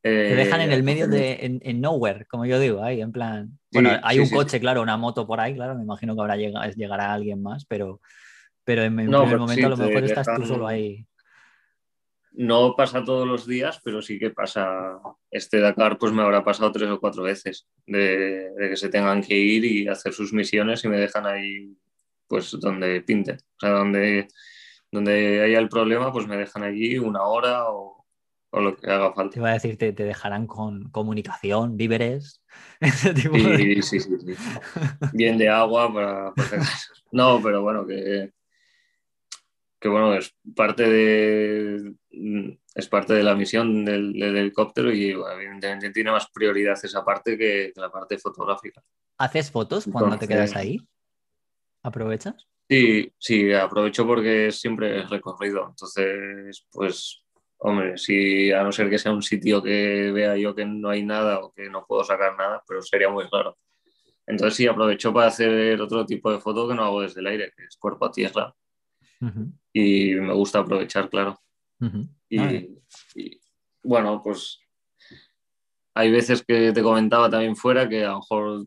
Te dejan en el medio de en, nowhere, como yo digo, ahí en plan. Bueno, hay un coche, claro, una moto por ahí, claro, me imagino que ahora llega, llegará alguien más, pero, pero en, el primer momento a lo mejor estás tú solo ahí.
No pasa todos los días, pero sí que pasa. Este Dakar, pues me habrá pasado tres o cuatro veces de, de que se tengan que ir y hacer sus misiones y me dejan ahí pues donde pinte, o sea, donde, donde haya el problema, pues me dejan allí una hora o, o lo que haga falta.
Te iba a decir, te, dejarán con comunicación, víveres, [LAUGHS]
sí, sí, sí, Bien de agua para, [LAUGHS] No, pero bueno, que, que bueno, es parte de es parte de la misión del, helicóptero y evidentemente tiene más prioridad esa parte que, la parte fotográfica.
¿Haces fotos cuando te quedas ahí? ¿Aprovechas?
Sí, sí, aprovecho porque siempre es recorrido. Entonces, pues, hombre, si a no ser que sea un sitio que vea yo que no hay nada o que no puedo sacar nada, pero sería muy raro. Entonces sí, aprovecho para hacer otro tipo de foto que no hago desde el aire, que es cuerpo a tierra. Y me gusta aprovechar, claro. y, bueno, pues hay veces que te comentaba también fuera que a lo mejor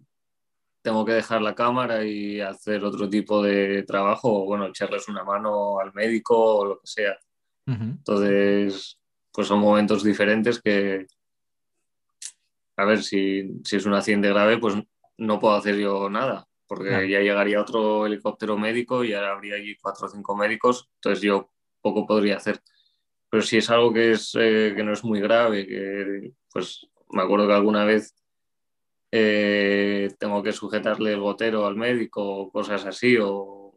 tengo que dejar la cámara y hacer otro tipo de trabajo, o bueno, echarles una mano al médico o lo que sea. Entonces, pues son momentos diferentes que, a ver, si, si, es un accidente grave, pues no puedo hacer yo nada, porque ya llegaría otro helicóptero médico y ahora habría allí cuatro o cinco médicos, entonces yo poco podría hacer. Pero si es algo que, es, eh, que no es muy grave, que pues me acuerdo que alguna vez eh, tengo que sujetarle el gotero al médico o cosas así, o,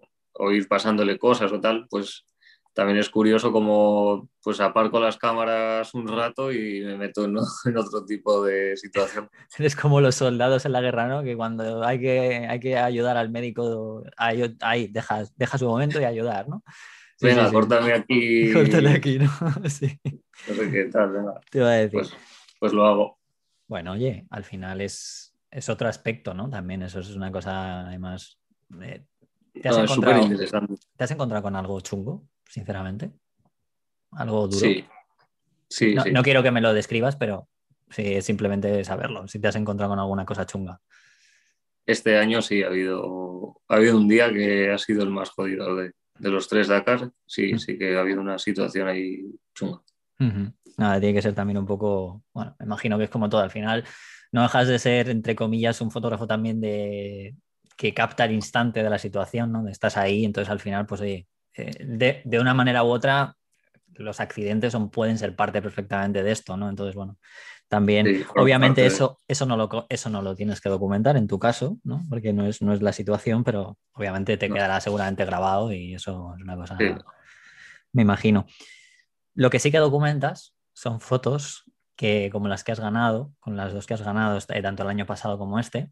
ir pasándole cosas o tal, pues también es curioso como pues aparco las cámaras un rato y me meto en, otro tipo de situación. [LAUGHS]
Es como los soldados en la guerra, ¿no? Que cuando hay que, hay que ayudar al médico, ahí, dejas, deja su momento y ayudar, ¿no?
venga, córtame aquí. [LAUGHS]
Córtale aquí, ¿no? [LAUGHS] sí.
No sé qué tal, venga.
Te iba a decir.
Pues, pues lo hago.
Bueno, oye, al final es, es otro aspecto, ¿no? También eso es una cosa, además. Eh, ¿te, has encontrado, ¿Te has encontrado con algo chungo, sinceramente? ¿Algo duro?
Sí. Sí
no,
sí.
no quiero que me lo describas, pero es simplemente saberlo, si te has encontrado con alguna cosa chunga.
Este año sí ha habido, ha habido un día que ha sido el más jodido de, los tres Dakar. Sí, mm. sí que ha habido una situación ahí chunga.
Nada, tiene que ser también un poco, bueno, me imagino que es como todo al final. No dejas de ser, entre comillas, un fotógrafo también de que capta el instante de la situación, ¿no? Estás ahí, entonces al final, pues oye, de, de, una manera u otra, los accidentes son, pueden ser parte perfectamente de esto, ¿no? Entonces, bueno, también, obviamente eso, eso, no lo, eso no lo tienes que documentar en tu caso, ¿no? Porque no es, no es la situación, pero obviamente te quedará seguramente grabado y eso es una cosa, me imagino. Lo que sí que documentas son fotos que, como las que has ganado, con las dos que has ganado, eh, tanto el año pasado como este,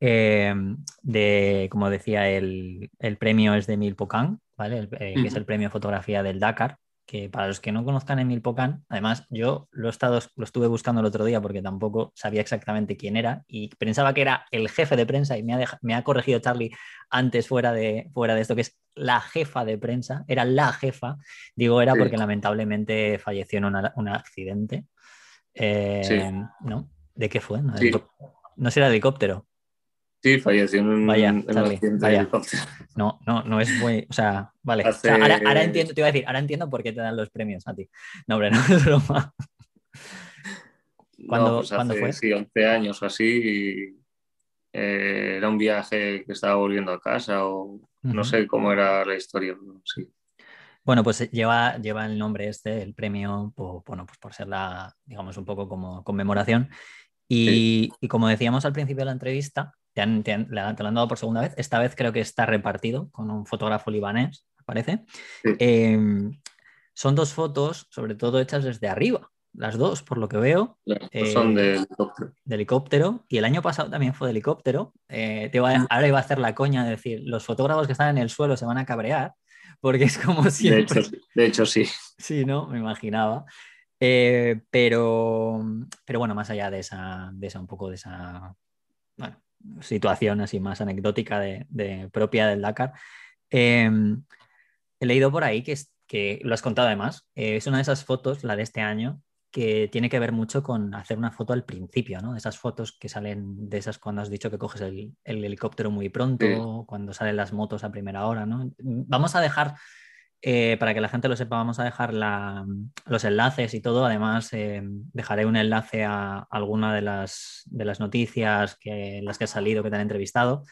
eh, de, como decía, el, premio es de Milpocan, ¿vale? Eh, que es el premio de fotografía del Dakar que para los que no conozcan Emil Pocan, además yo lo, he estado, lo estuve buscando el otro día porque tampoco sabía exactamente quién era y pensaba que era el jefe de prensa y me ha, me ha corregido Charlie antes fuera de, fuera de esto, que es la jefa de prensa, era la jefa, digo era porque lamentablemente falleció en un accidente. Eh, ¿No? ¿De qué fue? No, no sé, era helicóptero.
Sí, falleció en un,
vaya, No, no, no es muy. O sea, vale. ahora, entiendo, te iba a decir, ahora entiendo por qué te dan los premios a ti. No, hombre, [LAUGHS] no es broma.
¿Cuándo, pues ¿cuándo fue? Sí, 11 años o así. Eh, era un viaje que estaba volviendo a casa o no sé cómo era la historia. Sí.
Bueno, pues lleva, lleva el nombre este, el premio, por, bueno, pues por ser la, digamos, un poco como conmemoración. Y, y, como decíamos al principio de la entrevista, te, han, lo han dado por segunda vez. Esta vez creo que está repartido con un fotógrafo libanés, parece. Em, son dos fotos, sobre todo hechas desde arriba, las dos, por lo que veo.
Pues son de helicóptero.
De helicóptero. Y el año pasado también fue de helicóptero. Eh, te ahora iba a hacer la coña de decir, los fotógrafos que están en el suelo se van a cabrear, porque es como siempre.
De hecho, sí.
Sí, ¿no? Me imaginaba. Eh, pero, pero bueno, más allá de esa, de esa, un poco de esa, bueno, situación así más anecdótica de, propia del Dakar. Em, he leído por ahí que, que lo has contado además, eh, es una de esas fotos, la de este año, que tiene que ver mucho con hacer una foto al principio, ¿no? De esas fotos que salen de esas cuando has dicho que coges el, helicóptero muy pronto, cuando salen las motos a primera hora, ¿no? Vamos a dejar eh, para que la gente lo sepa, vamos a dejar los enlaces y todo. Además, eh, dejaré un enlace a alguna de las, de las noticias que las que ha salido, que te han entrevistado.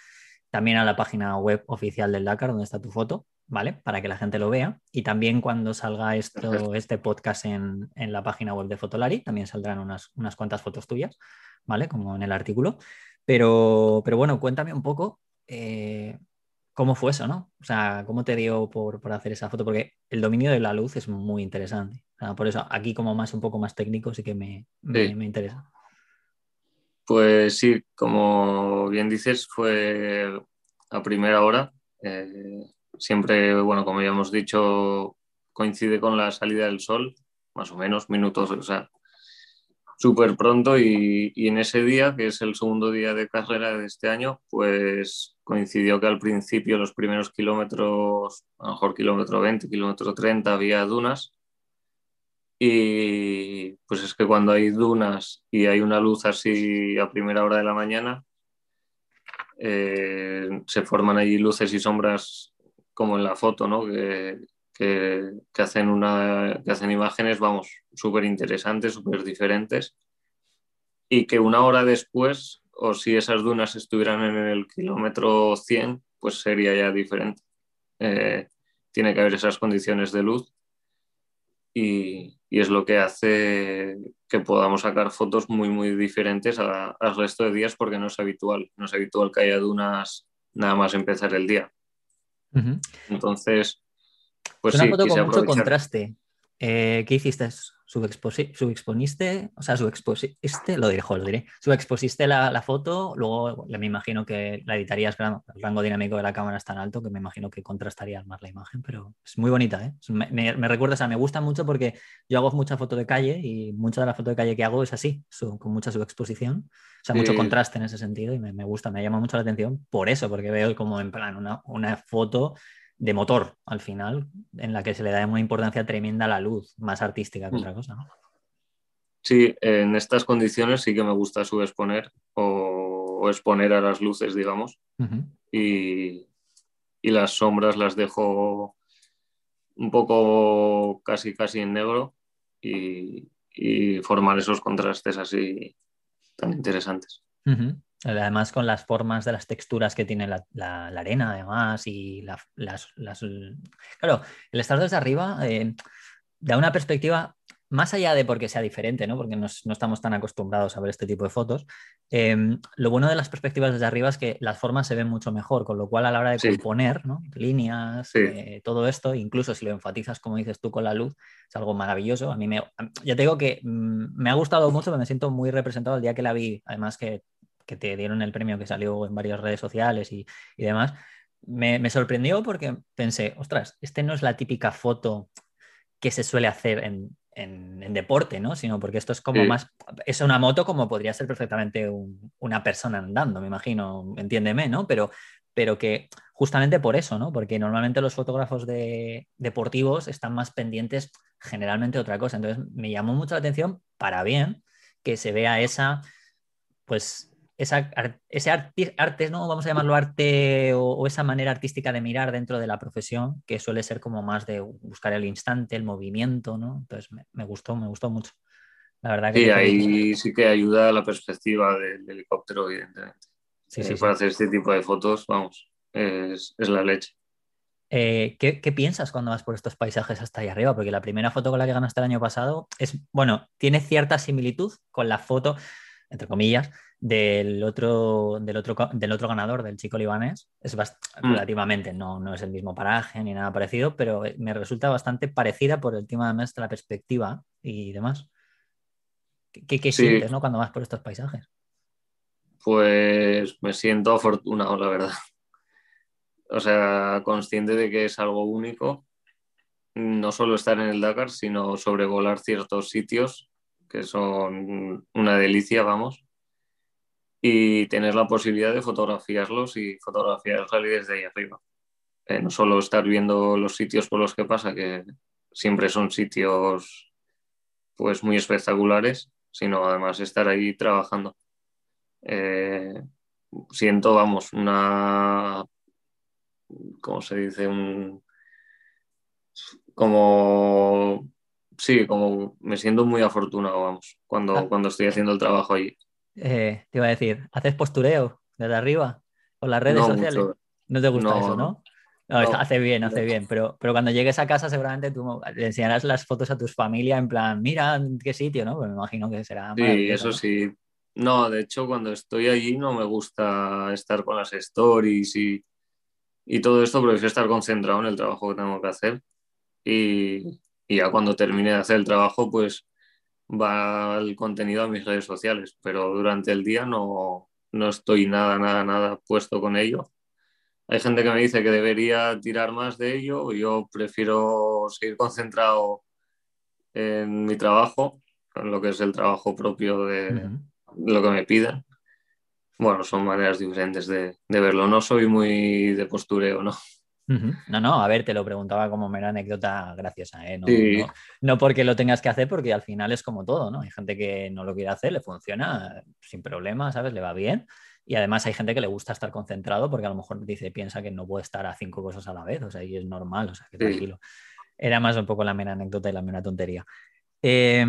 También a la página web oficial del Dakar, donde está tu foto, ¿vale? Para que la gente lo vea. Y también cuando salga esto, este podcast en, la página web de Fotolari, también saldrán unas, unas cuantas fotos tuyas, ¿vale? Como en el artículo. Pero, pero bueno, cuéntame un poco. Eh, ¿Cómo fue eso, no? O sea, ¿cómo te dio por, hacer esa foto? Porque el dominio de la luz es muy interesante. por eso, aquí como más un poco más técnico, sí que me, interesa.
Pues sí, como bien dices, fue a primera hora. Eh, siempre, bueno, como ya hemos dicho, coincide con la salida del sol, más o menos, minutos, o sea, súper pronto y, en ese día, que es el segundo día de carrera de este año, pues coincidió que al principio los primeros kilómetros, a lo mejor kilómetro 20, kilómetro 30, había dunas. Y pues es que cuando hay dunas y hay una luz así a primera hora de la mañana, eh, se forman allí luces y sombras como en la foto, ¿no? Que, que, hacen, una, que hacen imágenes, vamos, súper interesantes, súper diferentes, y que una hora después, o si esas dunas estuvieran en el kilómetro 100, pues sería ya diferente. Eh, tiene que haber esas condiciones de luz y, y, es lo que hace que podamos sacar fotos muy, muy diferentes al resto de días porque no es habitual. No es habitual que haya dunas nada más empezar el día. Entonces, pues
una foto con mucho contraste. Eh, ¿Qué hiciste? Subexponiste, o sea, subexposiste, lo diré, lo diré, subexposiste la, la foto, luego me imagino que la editarías, el rango dinámico de la cámara es tan alto que me imagino que contrastarías más la imagen, pero es muy bonita, ¿eh? me, me, recuerda, o sea, me gusta mucho porque yo hago mucha foto de calle y mucha de la foto de calle que hago es así, con mucha subexposición, o sea, mucho contraste en ese sentido y me, me, gusta, me llama mucho la atención por eso, porque veo como en plan una, una foto de motor al final, en la que se le da una importancia tremenda a la luz, más artística que mm. otra cosa.
Sí, en estas condiciones sí que me gusta subexponer o, o exponer a las luces, digamos. y, y, las sombras las dejo un poco casi casi en negro y, y formar esos contrastes así tan interesantes.
Además, con las formas de las texturas que tiene la, la, arena, además, y las, las, Claro, el estar desde arriba eh, da una perspectiva más allá de porque sea diferente, ¿no? porque no estamos tan acostumbrados a ver este tipo de fotos, em, lo bueno de las perspectivas desde arriba es que las formas se ven mucho mejor, con lo cual a la hora de componer ¿no? líneas, eh, todo esto, incluso si lo enfatizas como dices tú con la luz, es algo maravilloso. A mí me, ya te digo que mm, me ha gustado mucho, me siento muy representado el día que la vi, además que, que te dieron el premio que salió en varias redes sociales y, y demás. Me, me sorprendió porque pensé, ostras, este no es la típica foto que se suele hacer en, en, deporte, ¿no? Sino porque esto es como más, es una moto como podría ser perfectamente una persona andando, me imagino, entiéndeme, ¿no? Pero, pero que justamente por eso, ¿no? Porque normalmente los fotógrafos de, deportivos están más pendientes generalmente de otra cosa. Entonces me llamó mucho la atención, para bien, que se vea esa, pues esa, ese arte, ¿no? Vamos a llamarlo arte o, esa manera artística de mirar dentro de la profesión, que suele ser como más de buscar el instante, el movimiento, ¿no? Entonces me, gustó, me gustó mucho. La verdad que
sí, ahí sí que ayuda la perspectiva del helicóptero, evidentemente. Sí, sí, eh, para hacer este tipo de fotos, vamos, es, la leche.
Eh, ¿qué, ¿qué, piensas cuando vas por estos paisajes hasta ahí arriba? Porque la primera foto con la que ganaste el año pasado es, bueno, tiene cierta similitud con la foto, entre comillas, del otro, del otro, del otro ganador, del chico libanés. Es mm. relativamente, no, no es el mismo paraje ni nada parecido, pero me resulta bastante parecida por el tema de la perspectiva y demás. ¿Qué, qué sientes ¿no? cuando vas por estos paisajes?
Pues me siento afortunado, la verdad. [LAUGHS] O sea, consciente de que es algo único, no solo estar en el Dakar, sino sobrevolar ciertos sitios que son una delicia, vamos y tener la posibilidad de fotografiarlos y fotografiar rally desde ahí arriba. Eh, no solo estar viendo los sitios por los que pasa, que siempre son sitios pues muy espectaculares, sino además estar ahí trabajando. Eh, siento, vamos, una, ¿cómo se dice? Un, como, sí, como me siento muy afortunado, vamos, cuando, cuando estoy haciendo el trabajo ahí.
Eh, te iba a decir, ¿haces postureo desde arriba con las redes sociales? No te gusta eso, ¿no? No, hace bien, hace bien, pero, pero cuando llegues a casa seguramente tú le enseñarás las fotos a tus familia en plan, mira qué sitio, ¿no? Pues me imagino que será...
Sí, eso sí. No, de hecho cuando estoy allí no me gusta estar con las stories y, y todo esto, prefiero estar concentrado en el trabajo que tengo que hacer. Y, y ya cuando termine de hacer el trabajo, pues va el contenido a mis redes sociales, pero durante el día no, no estoy nada, nada, nada puesto con ello. Hay gente que me dice que debería tirar más de ello, yo prefiero seguir concentrado en mi trabajo, en lo que es el trabajo propio de, lo que me piden. Bueno, son maneras diferentes de, de verlo. No soy muy de postureo, ¿no?
No, no, a ver, te lo preguntaba como mera anécdota graciosa, ¿eh? no, porque lo tengas que hacer, porque al final es como todo, ¿no? Hay gente que no lo quiere hacer, le funciona sin problema, ¿sabes? Le va bien. Y además hay gente que le gusta estar concentrado porque a lo mejor dice, piensa que no puede estar a cinco cosas a la vez, o sea, y es normal, o sea, que tranquilo. Era más un poco la mera anécdota y la mera tontería. Eh,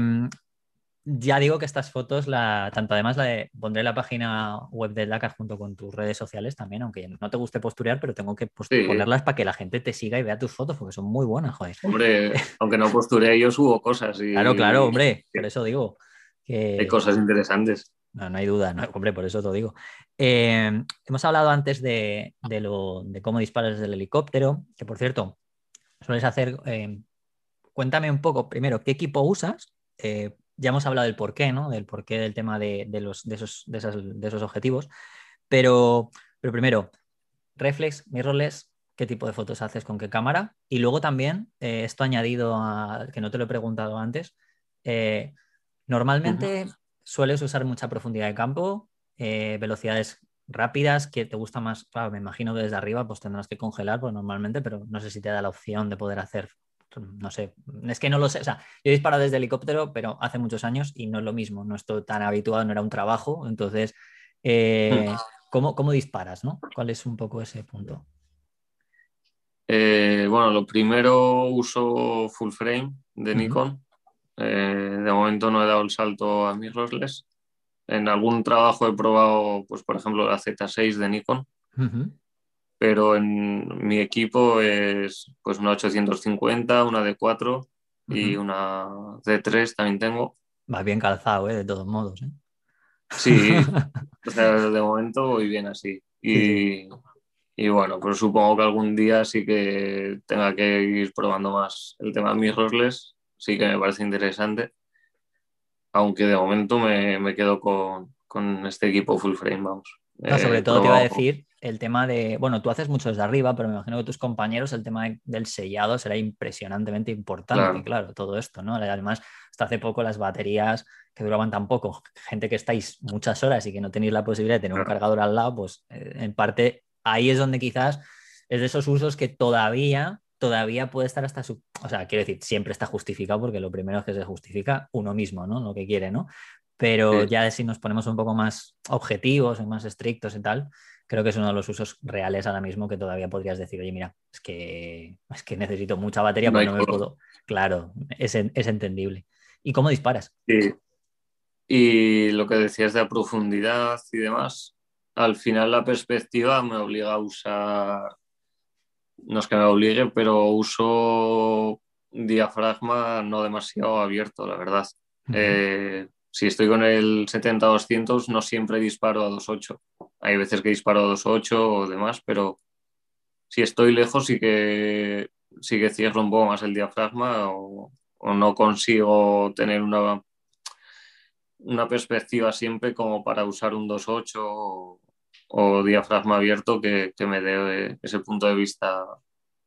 ya digo que estas fotos, la, tanto además la de, pondré la página web de Dakar junto con tus redes sociales también, aunque no te guste posturear, pero tengo que ponerlas para que la gente te siga y vea tus fotos, porque son muy buenas, joder.
Hombre, aunque no posturee, yo subo cosas. Y...
Claro, claro, hombre, por eso digo. Que...
Hay cosas interesantes.
No, no hay duda, no, hombre, por eso te digo. Eh, hemos hablado antes de, lo, de cómo disparas desde el helicóptero, que por cierto, sueles hacer. Eh, cuéntame un poco, primero, ¿qué equipo usas? Eh, ya hemos hablado del porqué, ¿no? Del porqué del tema de, los, de, esos, de, esos, objetivos. Pero, pero primero, reflex, mirrorless, qué tipo de fotos haces con qué cámara. Y luego también, eh, esto añadido a que no te lo he preguntado antes, eh, normalmente sueles usar mucha profundidad de campo, eh, velocidades rápidas, que te gusta más, claro, me imagino que desde arriba pues tendrás que congelar, pues normalmente, pero no sé si te da la opción de poder hacer no sé, es que no lo sé, o sea, yo he disparado desde helicóptero, pero hace muchos años y no es lo mismo, no estoy tan habituado, no era un trabajo, entonces, eh, ¿cómo, ¿cómo, disparas, no? ¿Cuál es un poco ese punto?
Eh, bueno, lo primero uso full frame de Nikon. Eh, de momento no he dado el salto a mirrorless. En algún trabajo he probado, pues por ejemplo, la Z6 de Nikon. Pero en mi equipo es pues una 850, una D4 y una D3 también tengo.
Va bien calzado, ¿eh? de todos modos. ¿eh?
Sí, [LAUGHS] o sea, de momento voy bien así. Y, y bueno, pues supongo que algún día sí que tenga que ir probando más el tema mirrorless, sí que me parece interesante, aunque de momento me, me quedo con, con, este equipo full frame, vamos.
Sobre todo te iba a decir el tema de, bueno, tú haces mucho desde arriba, pero me imagino que tus compañeros el tema del sellado será impresionantemente importante, claro, todo esto, ¿no? Además, hasta hace poco las baterías que duraban tan poco, gente que estáis muchas horas y que no tenéis la posibilidad de tener un cargador al lado, pues eh, en parte ahí es donde quizás es de esos usos que todavía, todavía puede estar hasta su... O sea, quiero decir, siempre está justificado porque lo primero es que se justifica uno mismo, ¿no? Lo que quiere, ¿no? Pero ya si nos ponemos un poco más objetivos y más estrictos y tal, creo que es uno de los usos reales ahora mismo que todavía podrías decir, oye, mira, es que, es que necesito mucha batería, pero no, me puedo. Claro, es, es entendible. ¿Y cómo disparas?
Sí. Y lo que decías de la profundidad y demás, al final la perspectiva me obliga a usar, no es que me obligue, pero uso diafragma no demasiado abierto, la verdad. Eh, si estoy con el 70-200, no siempre disparo a 2.8. Hay veces que disparo a 2.8 o demás, pero si estoy lejos sí que, sí que cierro un poco más el diafragma o, no consigo tener una, una perspectiva siempre como para usar un 2.8 o, o diafragma abierto que, me dé ese punto de vista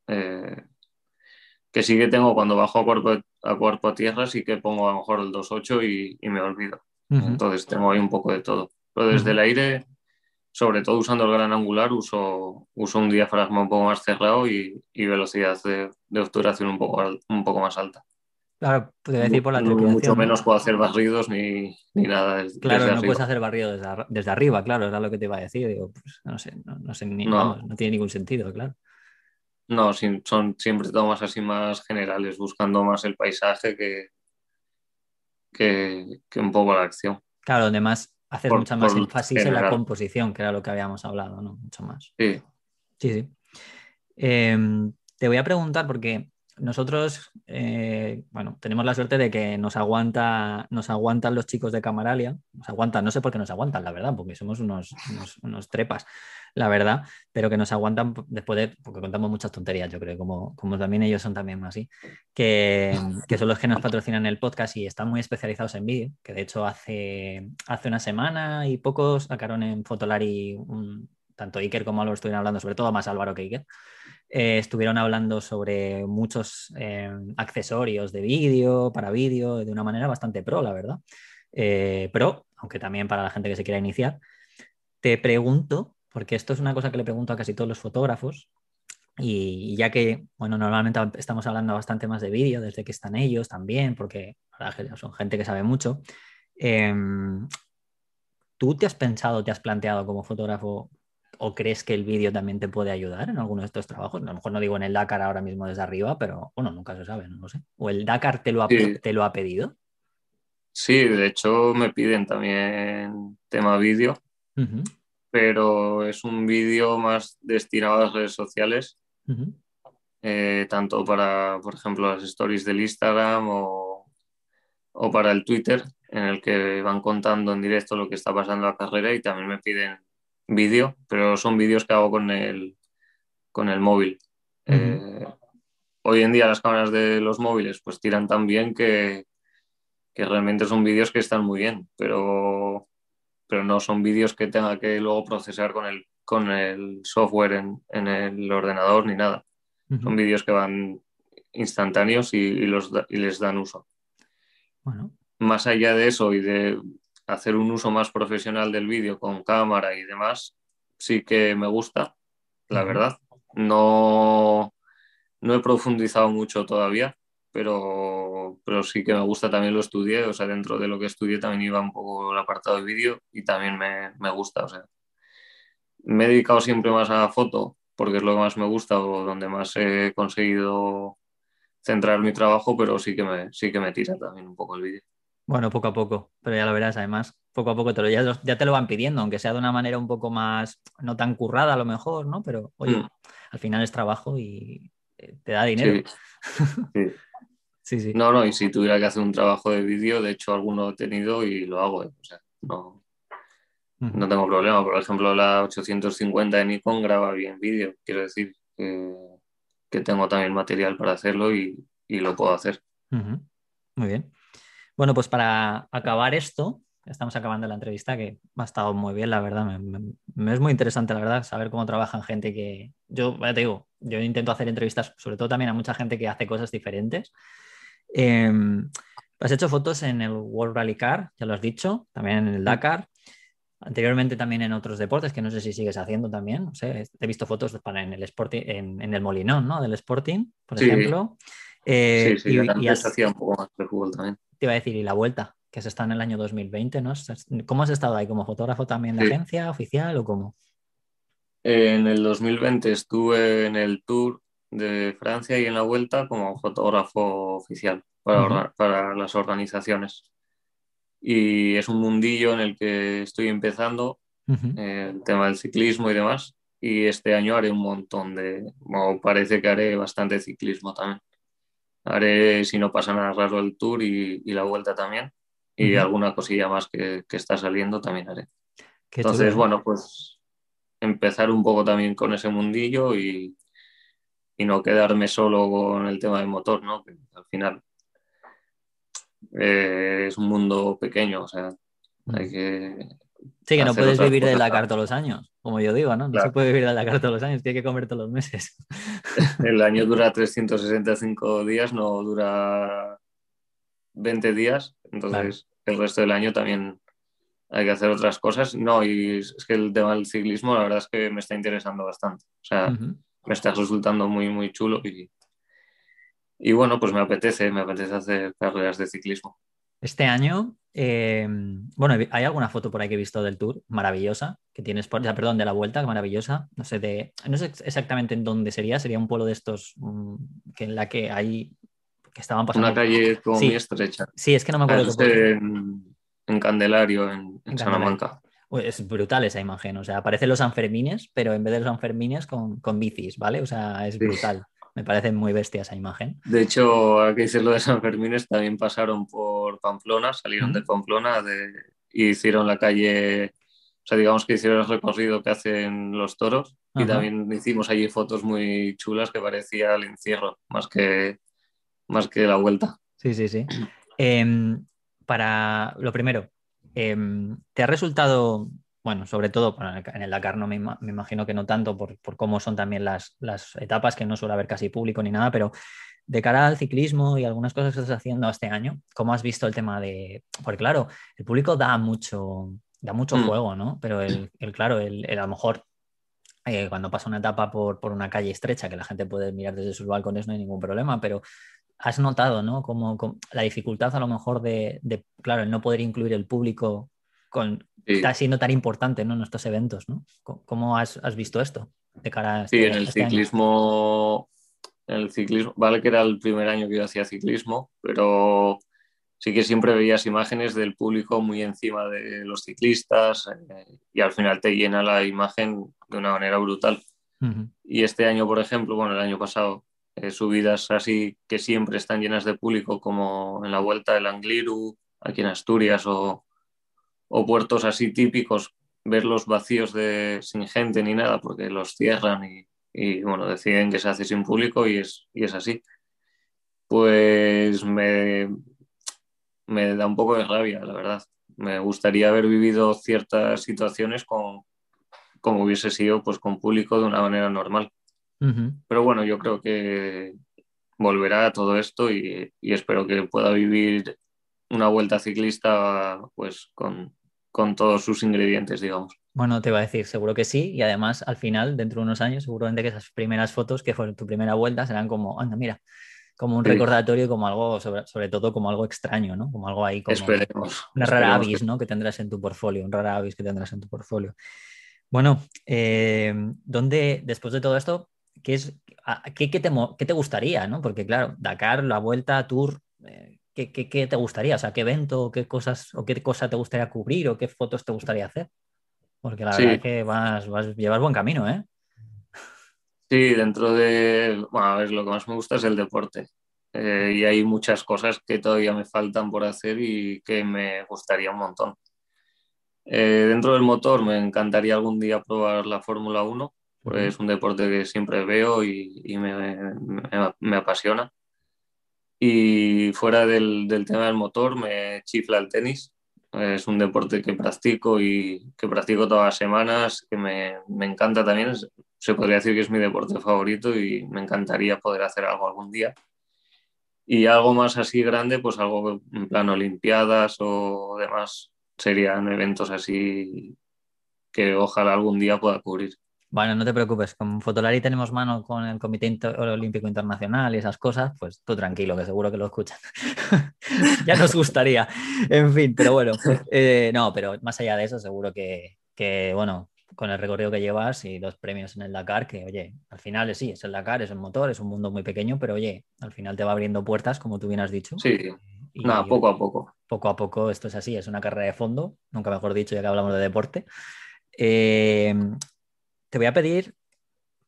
eh, que sí que tengo cuando bajo a cuerpo, a cuerpo a tierra, sí que pongo a lo mejor el 2.8 y, y, me olvido. Entonces tengo ahí un poco de todo. Pero desde el aire, sobre todo usando el gran angular, uso, uso un diafragma un poco más cerrado y, velocidad de, de, obturación un poco, un poco más alta.
Claro, podría decir por la
trepidación. Mucho menos puedo hacer barridos ni, ni nada.
Desde, claro, no puedes hacer barrido desde, arriba, claro, era lo que te iba a decir. Digo, pues, no sé, no, sé ni, no. no tiene ningún sentido, claro.
No, son siempre tomas así más generales, buscando más el paisaje que, que, que un poco la acción.
Claro, además hacer mucha más énfasis en la composición, que era lo que habíamos hablado, ¿no? Mucho más.
Sí.
Sí, sí. Em, te voy a preguntar, porque nosotros, eh, bueno, tenemos la suerte de que nos aguanta, nos aguantan los chicos de Camaralia, nos aguantan, no sé por qué nos aguantan, la verdad, porque somos unos, unos, trepas, la verdad, pero que nos aguantan después de, porque contamos muchas tonterías, yo creo, como, como también ellos son también así, que, que son los que nos patrocinan el podcast y están muy especializados en vídeo, que de hecho hace, hace una semana y pocos sacaron en Fotolari un, tanto Iker como Álvaro estuvieron hablando, sobre todo más Álvaro que Iker, eh, estuvieron hablando sobre muchos eh, accesorios de vídeo, para vídeo, de una manera bastante pro, la verdad. Eh, pro, aunque también para la gente que se quiera iniciar. Te pregunto, porque esto es una cosa que le pregunto a casi todos los fotógrafos, y ya que, bueno, normalmente estamos hablando bastante más de vídeo desde que están ellos también, porque son gente que sabe mucho. Em, ¿Tú te has pensado, te has planteado como fotógrafo ¿O crees que el vídeo también te puede ayudar en alguno de estos trabajos? A lo mejor no digo en el Dakar ahora mismo desde arriba, pero bueno, nunca se sabe, no lo sé. ¿O el Dakar te lo ha, te lo ha pedido?
Sí, de hecho me piden también tema vídeo, pero es un vídeo más destinado a las redes sociales, eh, tanto para, por ejemplo, las stories del Instagram o, o para el Twitter, en el que van contando en directo lo que está pasando en la carrera y también me piden vídeo, pero son vídeos que hago con el, con el móvil. Eh, hoy en día las cámaras de los móviles pues tiran tan bien que, que realmente son vídeos que están muy bien, pero, pero no son vídeos que tenga que luego procesar con el, con el software en, en el ordenador ni nada. Son vídeos que van instantáneos y, los, y les dan uso.
Bueno.
Más allá de eso y de hacer un uso más profesional del vídeo con cámara y demás, sí que me gusta, la verdad. No, no he profundizado mucho todavía, pero, pero sí que me gusta, también lo estudié, o sea, dentro de lo que estudié también iba un poco el apartado de vídeo y también me, me gusta, o sea, me he dedicado siempre más a foto porque es lo que más me gusta o donde más he conseguido centrar mi trabajo, pero sí que me, sí que me tira también un poco el vídeo.
Bueno, poco a poco, pero ya lo verás, además, poco a poco te lo, ya, ya, te lo van pidiendo, aunque sea de una manera un poco más, no tan currada a lo mejor, ¿no? Pero oye, mm. al final es trabajo y eh, te da dinero.
Sí. [LAUGHS] sí. sí, No, no, y si tuviera que hacer un trabajo de vídeo, de hecho alguno he tenido y lo hago, ¿eh? o sea, no, no tengo problema. Por ejemplo, la 850 de Nikon graba bien vídeo, quiero decir que, que, tengo también material para hacerlo y, y lo puedo hacer.
Muy bien. Bueno, pues para acabar esto, estamos acabando la entrevista, que ha estado muy bien, la verdad. Me, es muy interesante, la verdad, saber cómo trabajan gente que. Yo, ya te digo, yo intento hacer entrevistas, sobre todo también a mucha gente que hace cosas diferentes. Em, has hecho fotos en el World Rally Car, ya lo has dicho, también en el Dakar. Anteriormente también en otros deportes, que no sé si sigues haciendo también. No sé, he visto fotos para en el Sporting, en, el Molinón, ¿no? Del Sporting, por ejemplo.
Eh, sí, sí, y, hacía un poco más de fútbol también.
Te iba a decir, y la vuelta, que se está en el año 2020, ¿no? ¿Cómo has estado ahí? ¿Como fotógrafo también de agencia oficial o cómo?
En el 2020 estuve en el Tour de Francia y en la vuelta como fotógrafo oficial para, para las organizaciones. Y es un mundillo en el que estoy empezando, eh, el tema del ciclismo y demás. Y este año haré un montón de, o parece que haré bastante ciclismo también. Haré, si no pasa nada raro, el tour y, la vuelta también. Y alguna cosilla más que, está saliendo también haré. Entonces, bueno, pues empezar un poco también con ese mundillo y, no quedarme solo con el tema del motor, ¿no? Que al final eh, es un mundo pequeño, o sea, hay que...
Sí, que no puedes vivir de Dakar todos los años como yo digo, ¿no? No se puede vivir de la carta todos los años, tiene que comer todos los meses. [LAUGHS]
El año dura [LAUGHS] 365 días, no dura 20 días, entonces el resto del año también hay que hacer otras cosas. No, y es que el tema del ciclismo, la verdad es que me está interesando bastante. O sea, me está resultando muy, muy chulo y, y bueno, pues me apetece, me apetece hacer carreras de ciclismo.
Este año, eh, bueno, hay alguna foto por ahí que he visto del tour, maravillosa, que tienes, por, perdón, de la vuelta, maravillosa. No sé, de, no sé exactamente en dónde sería, sería un pueblo de estos mm, que en la que hay, que estaban pasando.
Una calle como muy estrecha.
Sí, es que no me acuerdo.
En, en, Candelario, en, en Salamanca.
Es brutal esa imagen, o sea, aparecen los Sanfermines, pero en vez de los Sanfermines con, con bicis, ¿vale? O sea, es brutal. Me parece muy bestia esa imagen.
De hecho, ahora que dices lo de San Fermín, también pasaron por Pamplona, salieron de Pamplona de, y hicieron la calle, o sea, digamos que hicieron el recorrido que hacen los toros y también hicimos allí fotos muy chulas que parecía el encierro, más que, más que la vuelta.
Sí, sí, sí. [CLEARS THROAT] Em, para lo primero, em, ¿te ha resultado bueno, sobre todo en el Dakar no me, imagino que no tanto por, cómo son también las, etapas, que no suele haber casi público ni nada, pero de cara al ciclismo y algunas cosas que estás haciendo este año, ¿cómo has visto el tema de...? Porque claro, el público da mucho, da mucho mm. juego, ¿no? Pero el, claro, el, a lo mejor eh, cuando pasa una etapa por, una calle estrecha que la gente puede mirar desde sus balcones no hay ningún problema, pero has notado, ¿no? Como, la dificultad a lo mejor de, de, claro, el no poder incluir el público con, está siendo tan importante ¿no? en estos eventos. ¿no? ¿Cómo has, visto esto de cara a
este, Sí, en el este ciclismo, en el ciclismo, vale que era el primer año que yo hacía ciclismo, pero sí que siempre veías imágenes del público muy encima de los ciclistas eh, y al final te llena la imagen de una manera brutal. Y este año, por ejemplo, bueno, el año pasado, eh, subidas así que siempre están llenas de público, como en la vuelta del Angliru, aquí en Asturias o, o puertos así típicos, verlos vacíos de, sin gente ni nada, porque los cierran y, bueno, deciden que se hace sin público y es, y es así. Pues me, me da un poco de rabia, la verdad. Me gustaría haber vivido ciertas situaciones con, como hubiese sido pues, con público de una manera normal. Pero bueno, yo creo que volverá a todo esto y, y, espero que pueda vivir una vuelta ciclista pues con, con todos sus ingredientes, digamos.
Bueno, te iba a decir, seguro que sí, y además al final, dentro de unos años, seguramente que esas primeras fotos que fueron tu primera vuelta serán como, anda, mira, como un
Sí.
recordatorio, como algo, sobre, sobre todo como algo extraño, ¿no? Como algo ahí, como
Esperemos.
una rara
esperemos
avis,
que-
¿no? Que tendrás en tu portfolio, un rara avis que tendrás en tu portfolio. Bueno, eh, ¿dónde, después de todo esto, qué es, a- qué, qué te, qué te gustaría, ¿no? Porque claro, Dakar, la vuelta, Tour, eh, ¿qué, qué- qué te gustaría? O sea, ¿qué evento, qué cosas, o qué cosa te gustaría cubrir, o qué fotos te gustaría hacer? Porque la
Sí.
verdad es que vas, vas, llevas buen camino, ¿eh?
Sí, dentro de, bueno, a ver, lo que más me gusta es el deporte. Eh, y hay muchas cosas que todavía me faltan por hacer y que me gustaría un montón. Eh, dentro del motor me encantaría algún día probar la Fórmula 1, pues es un deporte que siempre veo y, y me, me- me apasiona. Y fuera del, del tema del motor me chifla el tenis. Es un deporte que practico y que practico todas las semanas, que me, me encanta también. Se podría decir que es mi deporte favorito y me encantaría poder hacer algo algún día. Y algo más así grande, pues algo en plan Olimpiadas o demás, serían eventos así que ojalá algún día pueda cubrir.
Bueno, no te preocupes, con Fotolari tenemos mano con el Comité Inter- Olímpico Internacional y esas cosas, pues tú tranquilo, que seguro que lo escuchan. [LAUGHS] ya nos gustaría. En fin, pero bueno, eh, no, pero más allá de eso, seguro que, que, bueno, con el recorrido que llevas y los premios en el Dakar, que oye, al final sí, es el Dakar, es el motor, es un mundo muy pequeño, pero oye, al final te va abriendo puertas, como tú bien has dicho.
Sí,
Y
nada, poco a poco.
poco a poco esto es así, es una carrera de fondo, nunca mejor dicho, ya que hablamos de deporte. Eh, te voy a pedir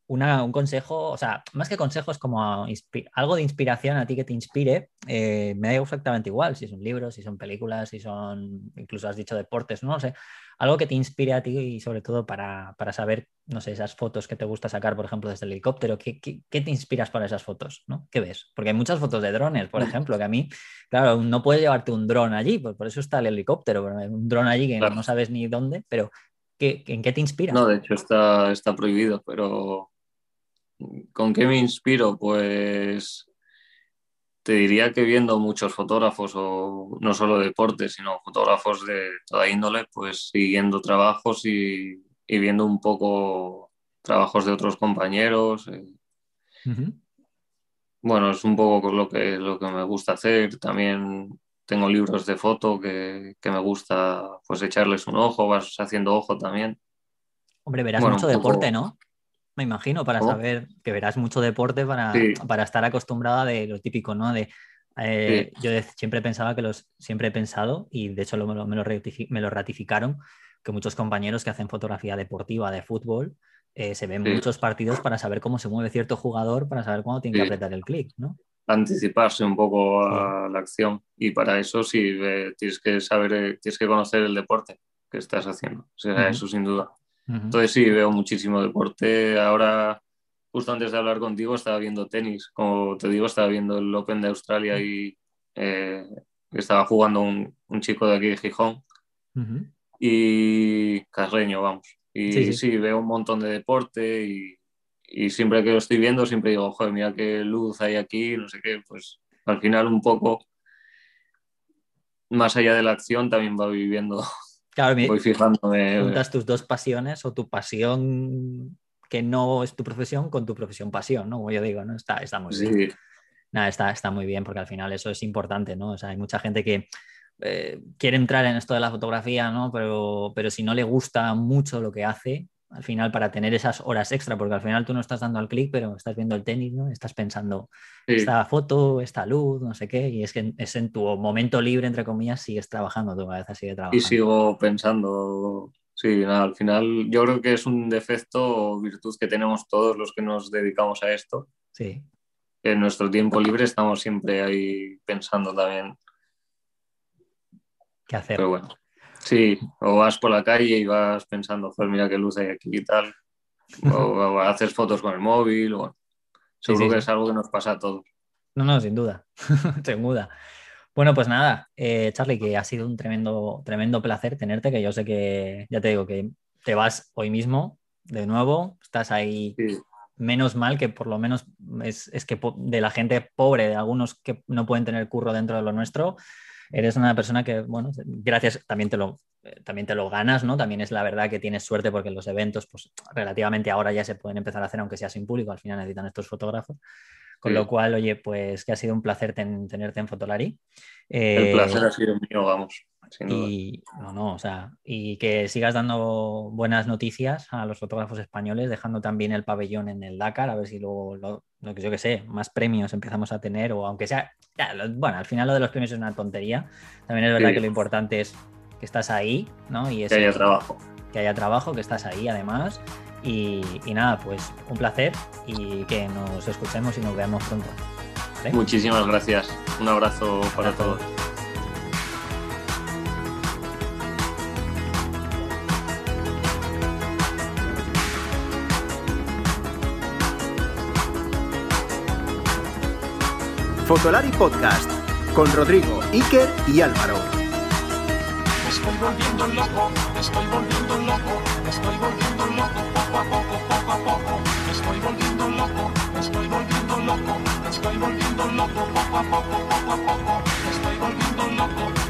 una- un consejo, o sea, más que consejos, como algo de inspiración a ti que te inspire. eh, me da exactamente igual si son libros, si son películas, si son, incluso has dicho deportes, no lo sé. Algo que te inspire a ti y sobre todo para, para saber, no sé, esas fotos que te gusta sacar, por ejemplo, desde el helicóptero. ¿Qué, qué, qué te inspiras para esas fotos? ¿no? ¿Qué ves? Porque hay muchas fotos de drones, por ejemplo, que a mí, claro, no puedes llevarte un dron allí, pues por eso está el helicóptero, un dron allí que
Claro.
no sabes ni dónde, pero ¿qué, ¿en qué te inspiras?
No, de hecho está, está prohibido, pero ¿con qué me inspiro? Pues te diría que viendo muchos fotógrafos, o no solo de deporte, sino fotógrafos de toda índole, pues siguiendo trabajos y, y viendo un poco trabajos de otros compañeros. eh. Bueno, es un poco lo que, lo que me gusta hacer. También tengo libros de foto que, que me gusta pues echarles un ojo, vas haciendo ojo también.
Hombre, verás
Bueno,
mucho
poco-
deporte, ¿no? Me imagino, para
¿Cómo?
saber que verás mucho deporte para,
Sí.
para estar acostumbrada de lo típico, ¿no? De, eh, Yo de- siempre pensaba que los, siempre he pensado, y de hecho lo- me, lo, me lo ratifi- me lo ratificaron, que muchos compañeros que hacen fotografía deportiva de fútbol eh, se ven
Sí.
muchos partidos para saber cómo se mueve cierto jugador, para saber cuándo tiene que apretar el clic, ¿no?
Anticiparse un poco a la acción y para eso sí eh, tienes que saber, eh, tienes que conocer el deporte que estás haciendo, o sea,
Ujú.
eso sin duda.
Ujú.
Entonces sí, veo muchísimo deporte. Ahora, justo antes de hablar contigo, estaba viendo tenis, como te digo, estaba viendo el Open de Australia y eh, estaba jugando un, un chico de aquí de Gijón
Ujú.
y Carreño, vamos. Y
Sí,
sí,
sí.
veo un montón de deporte y, y siempre que lo estoy viendo, siempre digo, joder, mira qué luz hay aquí, no sé qué, pues al final un poco más allá de la acción también voy viviendo,
Claro, [LAUGHS]
voy fijándome.
juntas tus dos pasiones o tu pasión que no es tu profesión con tu profesión pasión, ¿no? Como yo digo, ¿no? Está, está muy bien.
Sí,
Nada, está, está muy bien porque al final eso es importante, ¿no? O sea, hay mucha gente que eh, quiere entrar en esto de la fotografía, ¿no? Pero, pero si no le gusta mucho lo que hace, al final para tener esas horas extra, porque al final tú no estás dando al clic, pero estás viendo el tenis, ¿no? Estás pensando,
sí.
esta foto, esta luz, no sé qué, y es que es en tu momento libre, entre comillas, sigues trabajando, tu cabeza sigue
Y
trabajando.
sigo pensando, sí, nada, al final yo creo que es un defecto o virtud que tenemos todos los que nos dedicamos a esto,
Sí,
en nuestro tiempo libre estamos siempre ahí pensando también,
¿qué hacer?
pero bueno, sí, o vas por la calle y vas pensando, joder, mira qué luz hay aquí y tal, [LAUGHS] o, o haces fotos con el móvil, o seguro
sí,
que es algo que nos pasa a todos.
No, no, sin duda, [LAUGHS] sin duda. Bueno, pues nada, eh, Charlie, que ha sido un tremendo, tremendo placer tenerte, que yo sé que, ya te digo, que te vas hoy mismo de nuevo, estás ahí,
Sí,
menos mal que por lo menos es, es que de la gente pobre, de algunos que no pueden tener curro dentro de lo nuestro, eres una persona que, bueno, gracias, también te lo, eh, también te lo ganas, ¿no? También es la verdad que tienes suerte porque los eventos, pues relativamente ahora ya se pueden empezar a hacer, aunque sea sin público, al final necesitan estos fotógrafos. Con lo cual, oye, pues que ha sido un placer tenerte en Fotolari.
El placer ha sido mío, vamos.
Y, no, no, o sea, y que sigas dando buenas noticias a los fotógrafos españoles, dejando también el pabellón en el Dakar, a ver si luego, lo, que yo que sé, más premios empezamos a tener, o aunque sea, bueno, al final lo de los premios es una tontería. También es verdad que lo importante es que estás ahí, ¿no? Y
que haya trabajo.
Que haya trabajo, que estás ahí además. Y, nada, pues un placer y que nos escuchemos y nos veamos pronto.
Muchísimas gracias. Un abrazo para todos.
Fotolari Podcast con Rodrigo, Iker y Álvaro.
Me estoy volviendo loco, me estoy volviendo loco, me estoy volviendo loco estoy volviendo loco, estoy volviendo loco poco a poco, poco a poco. Estoy volviendo loco,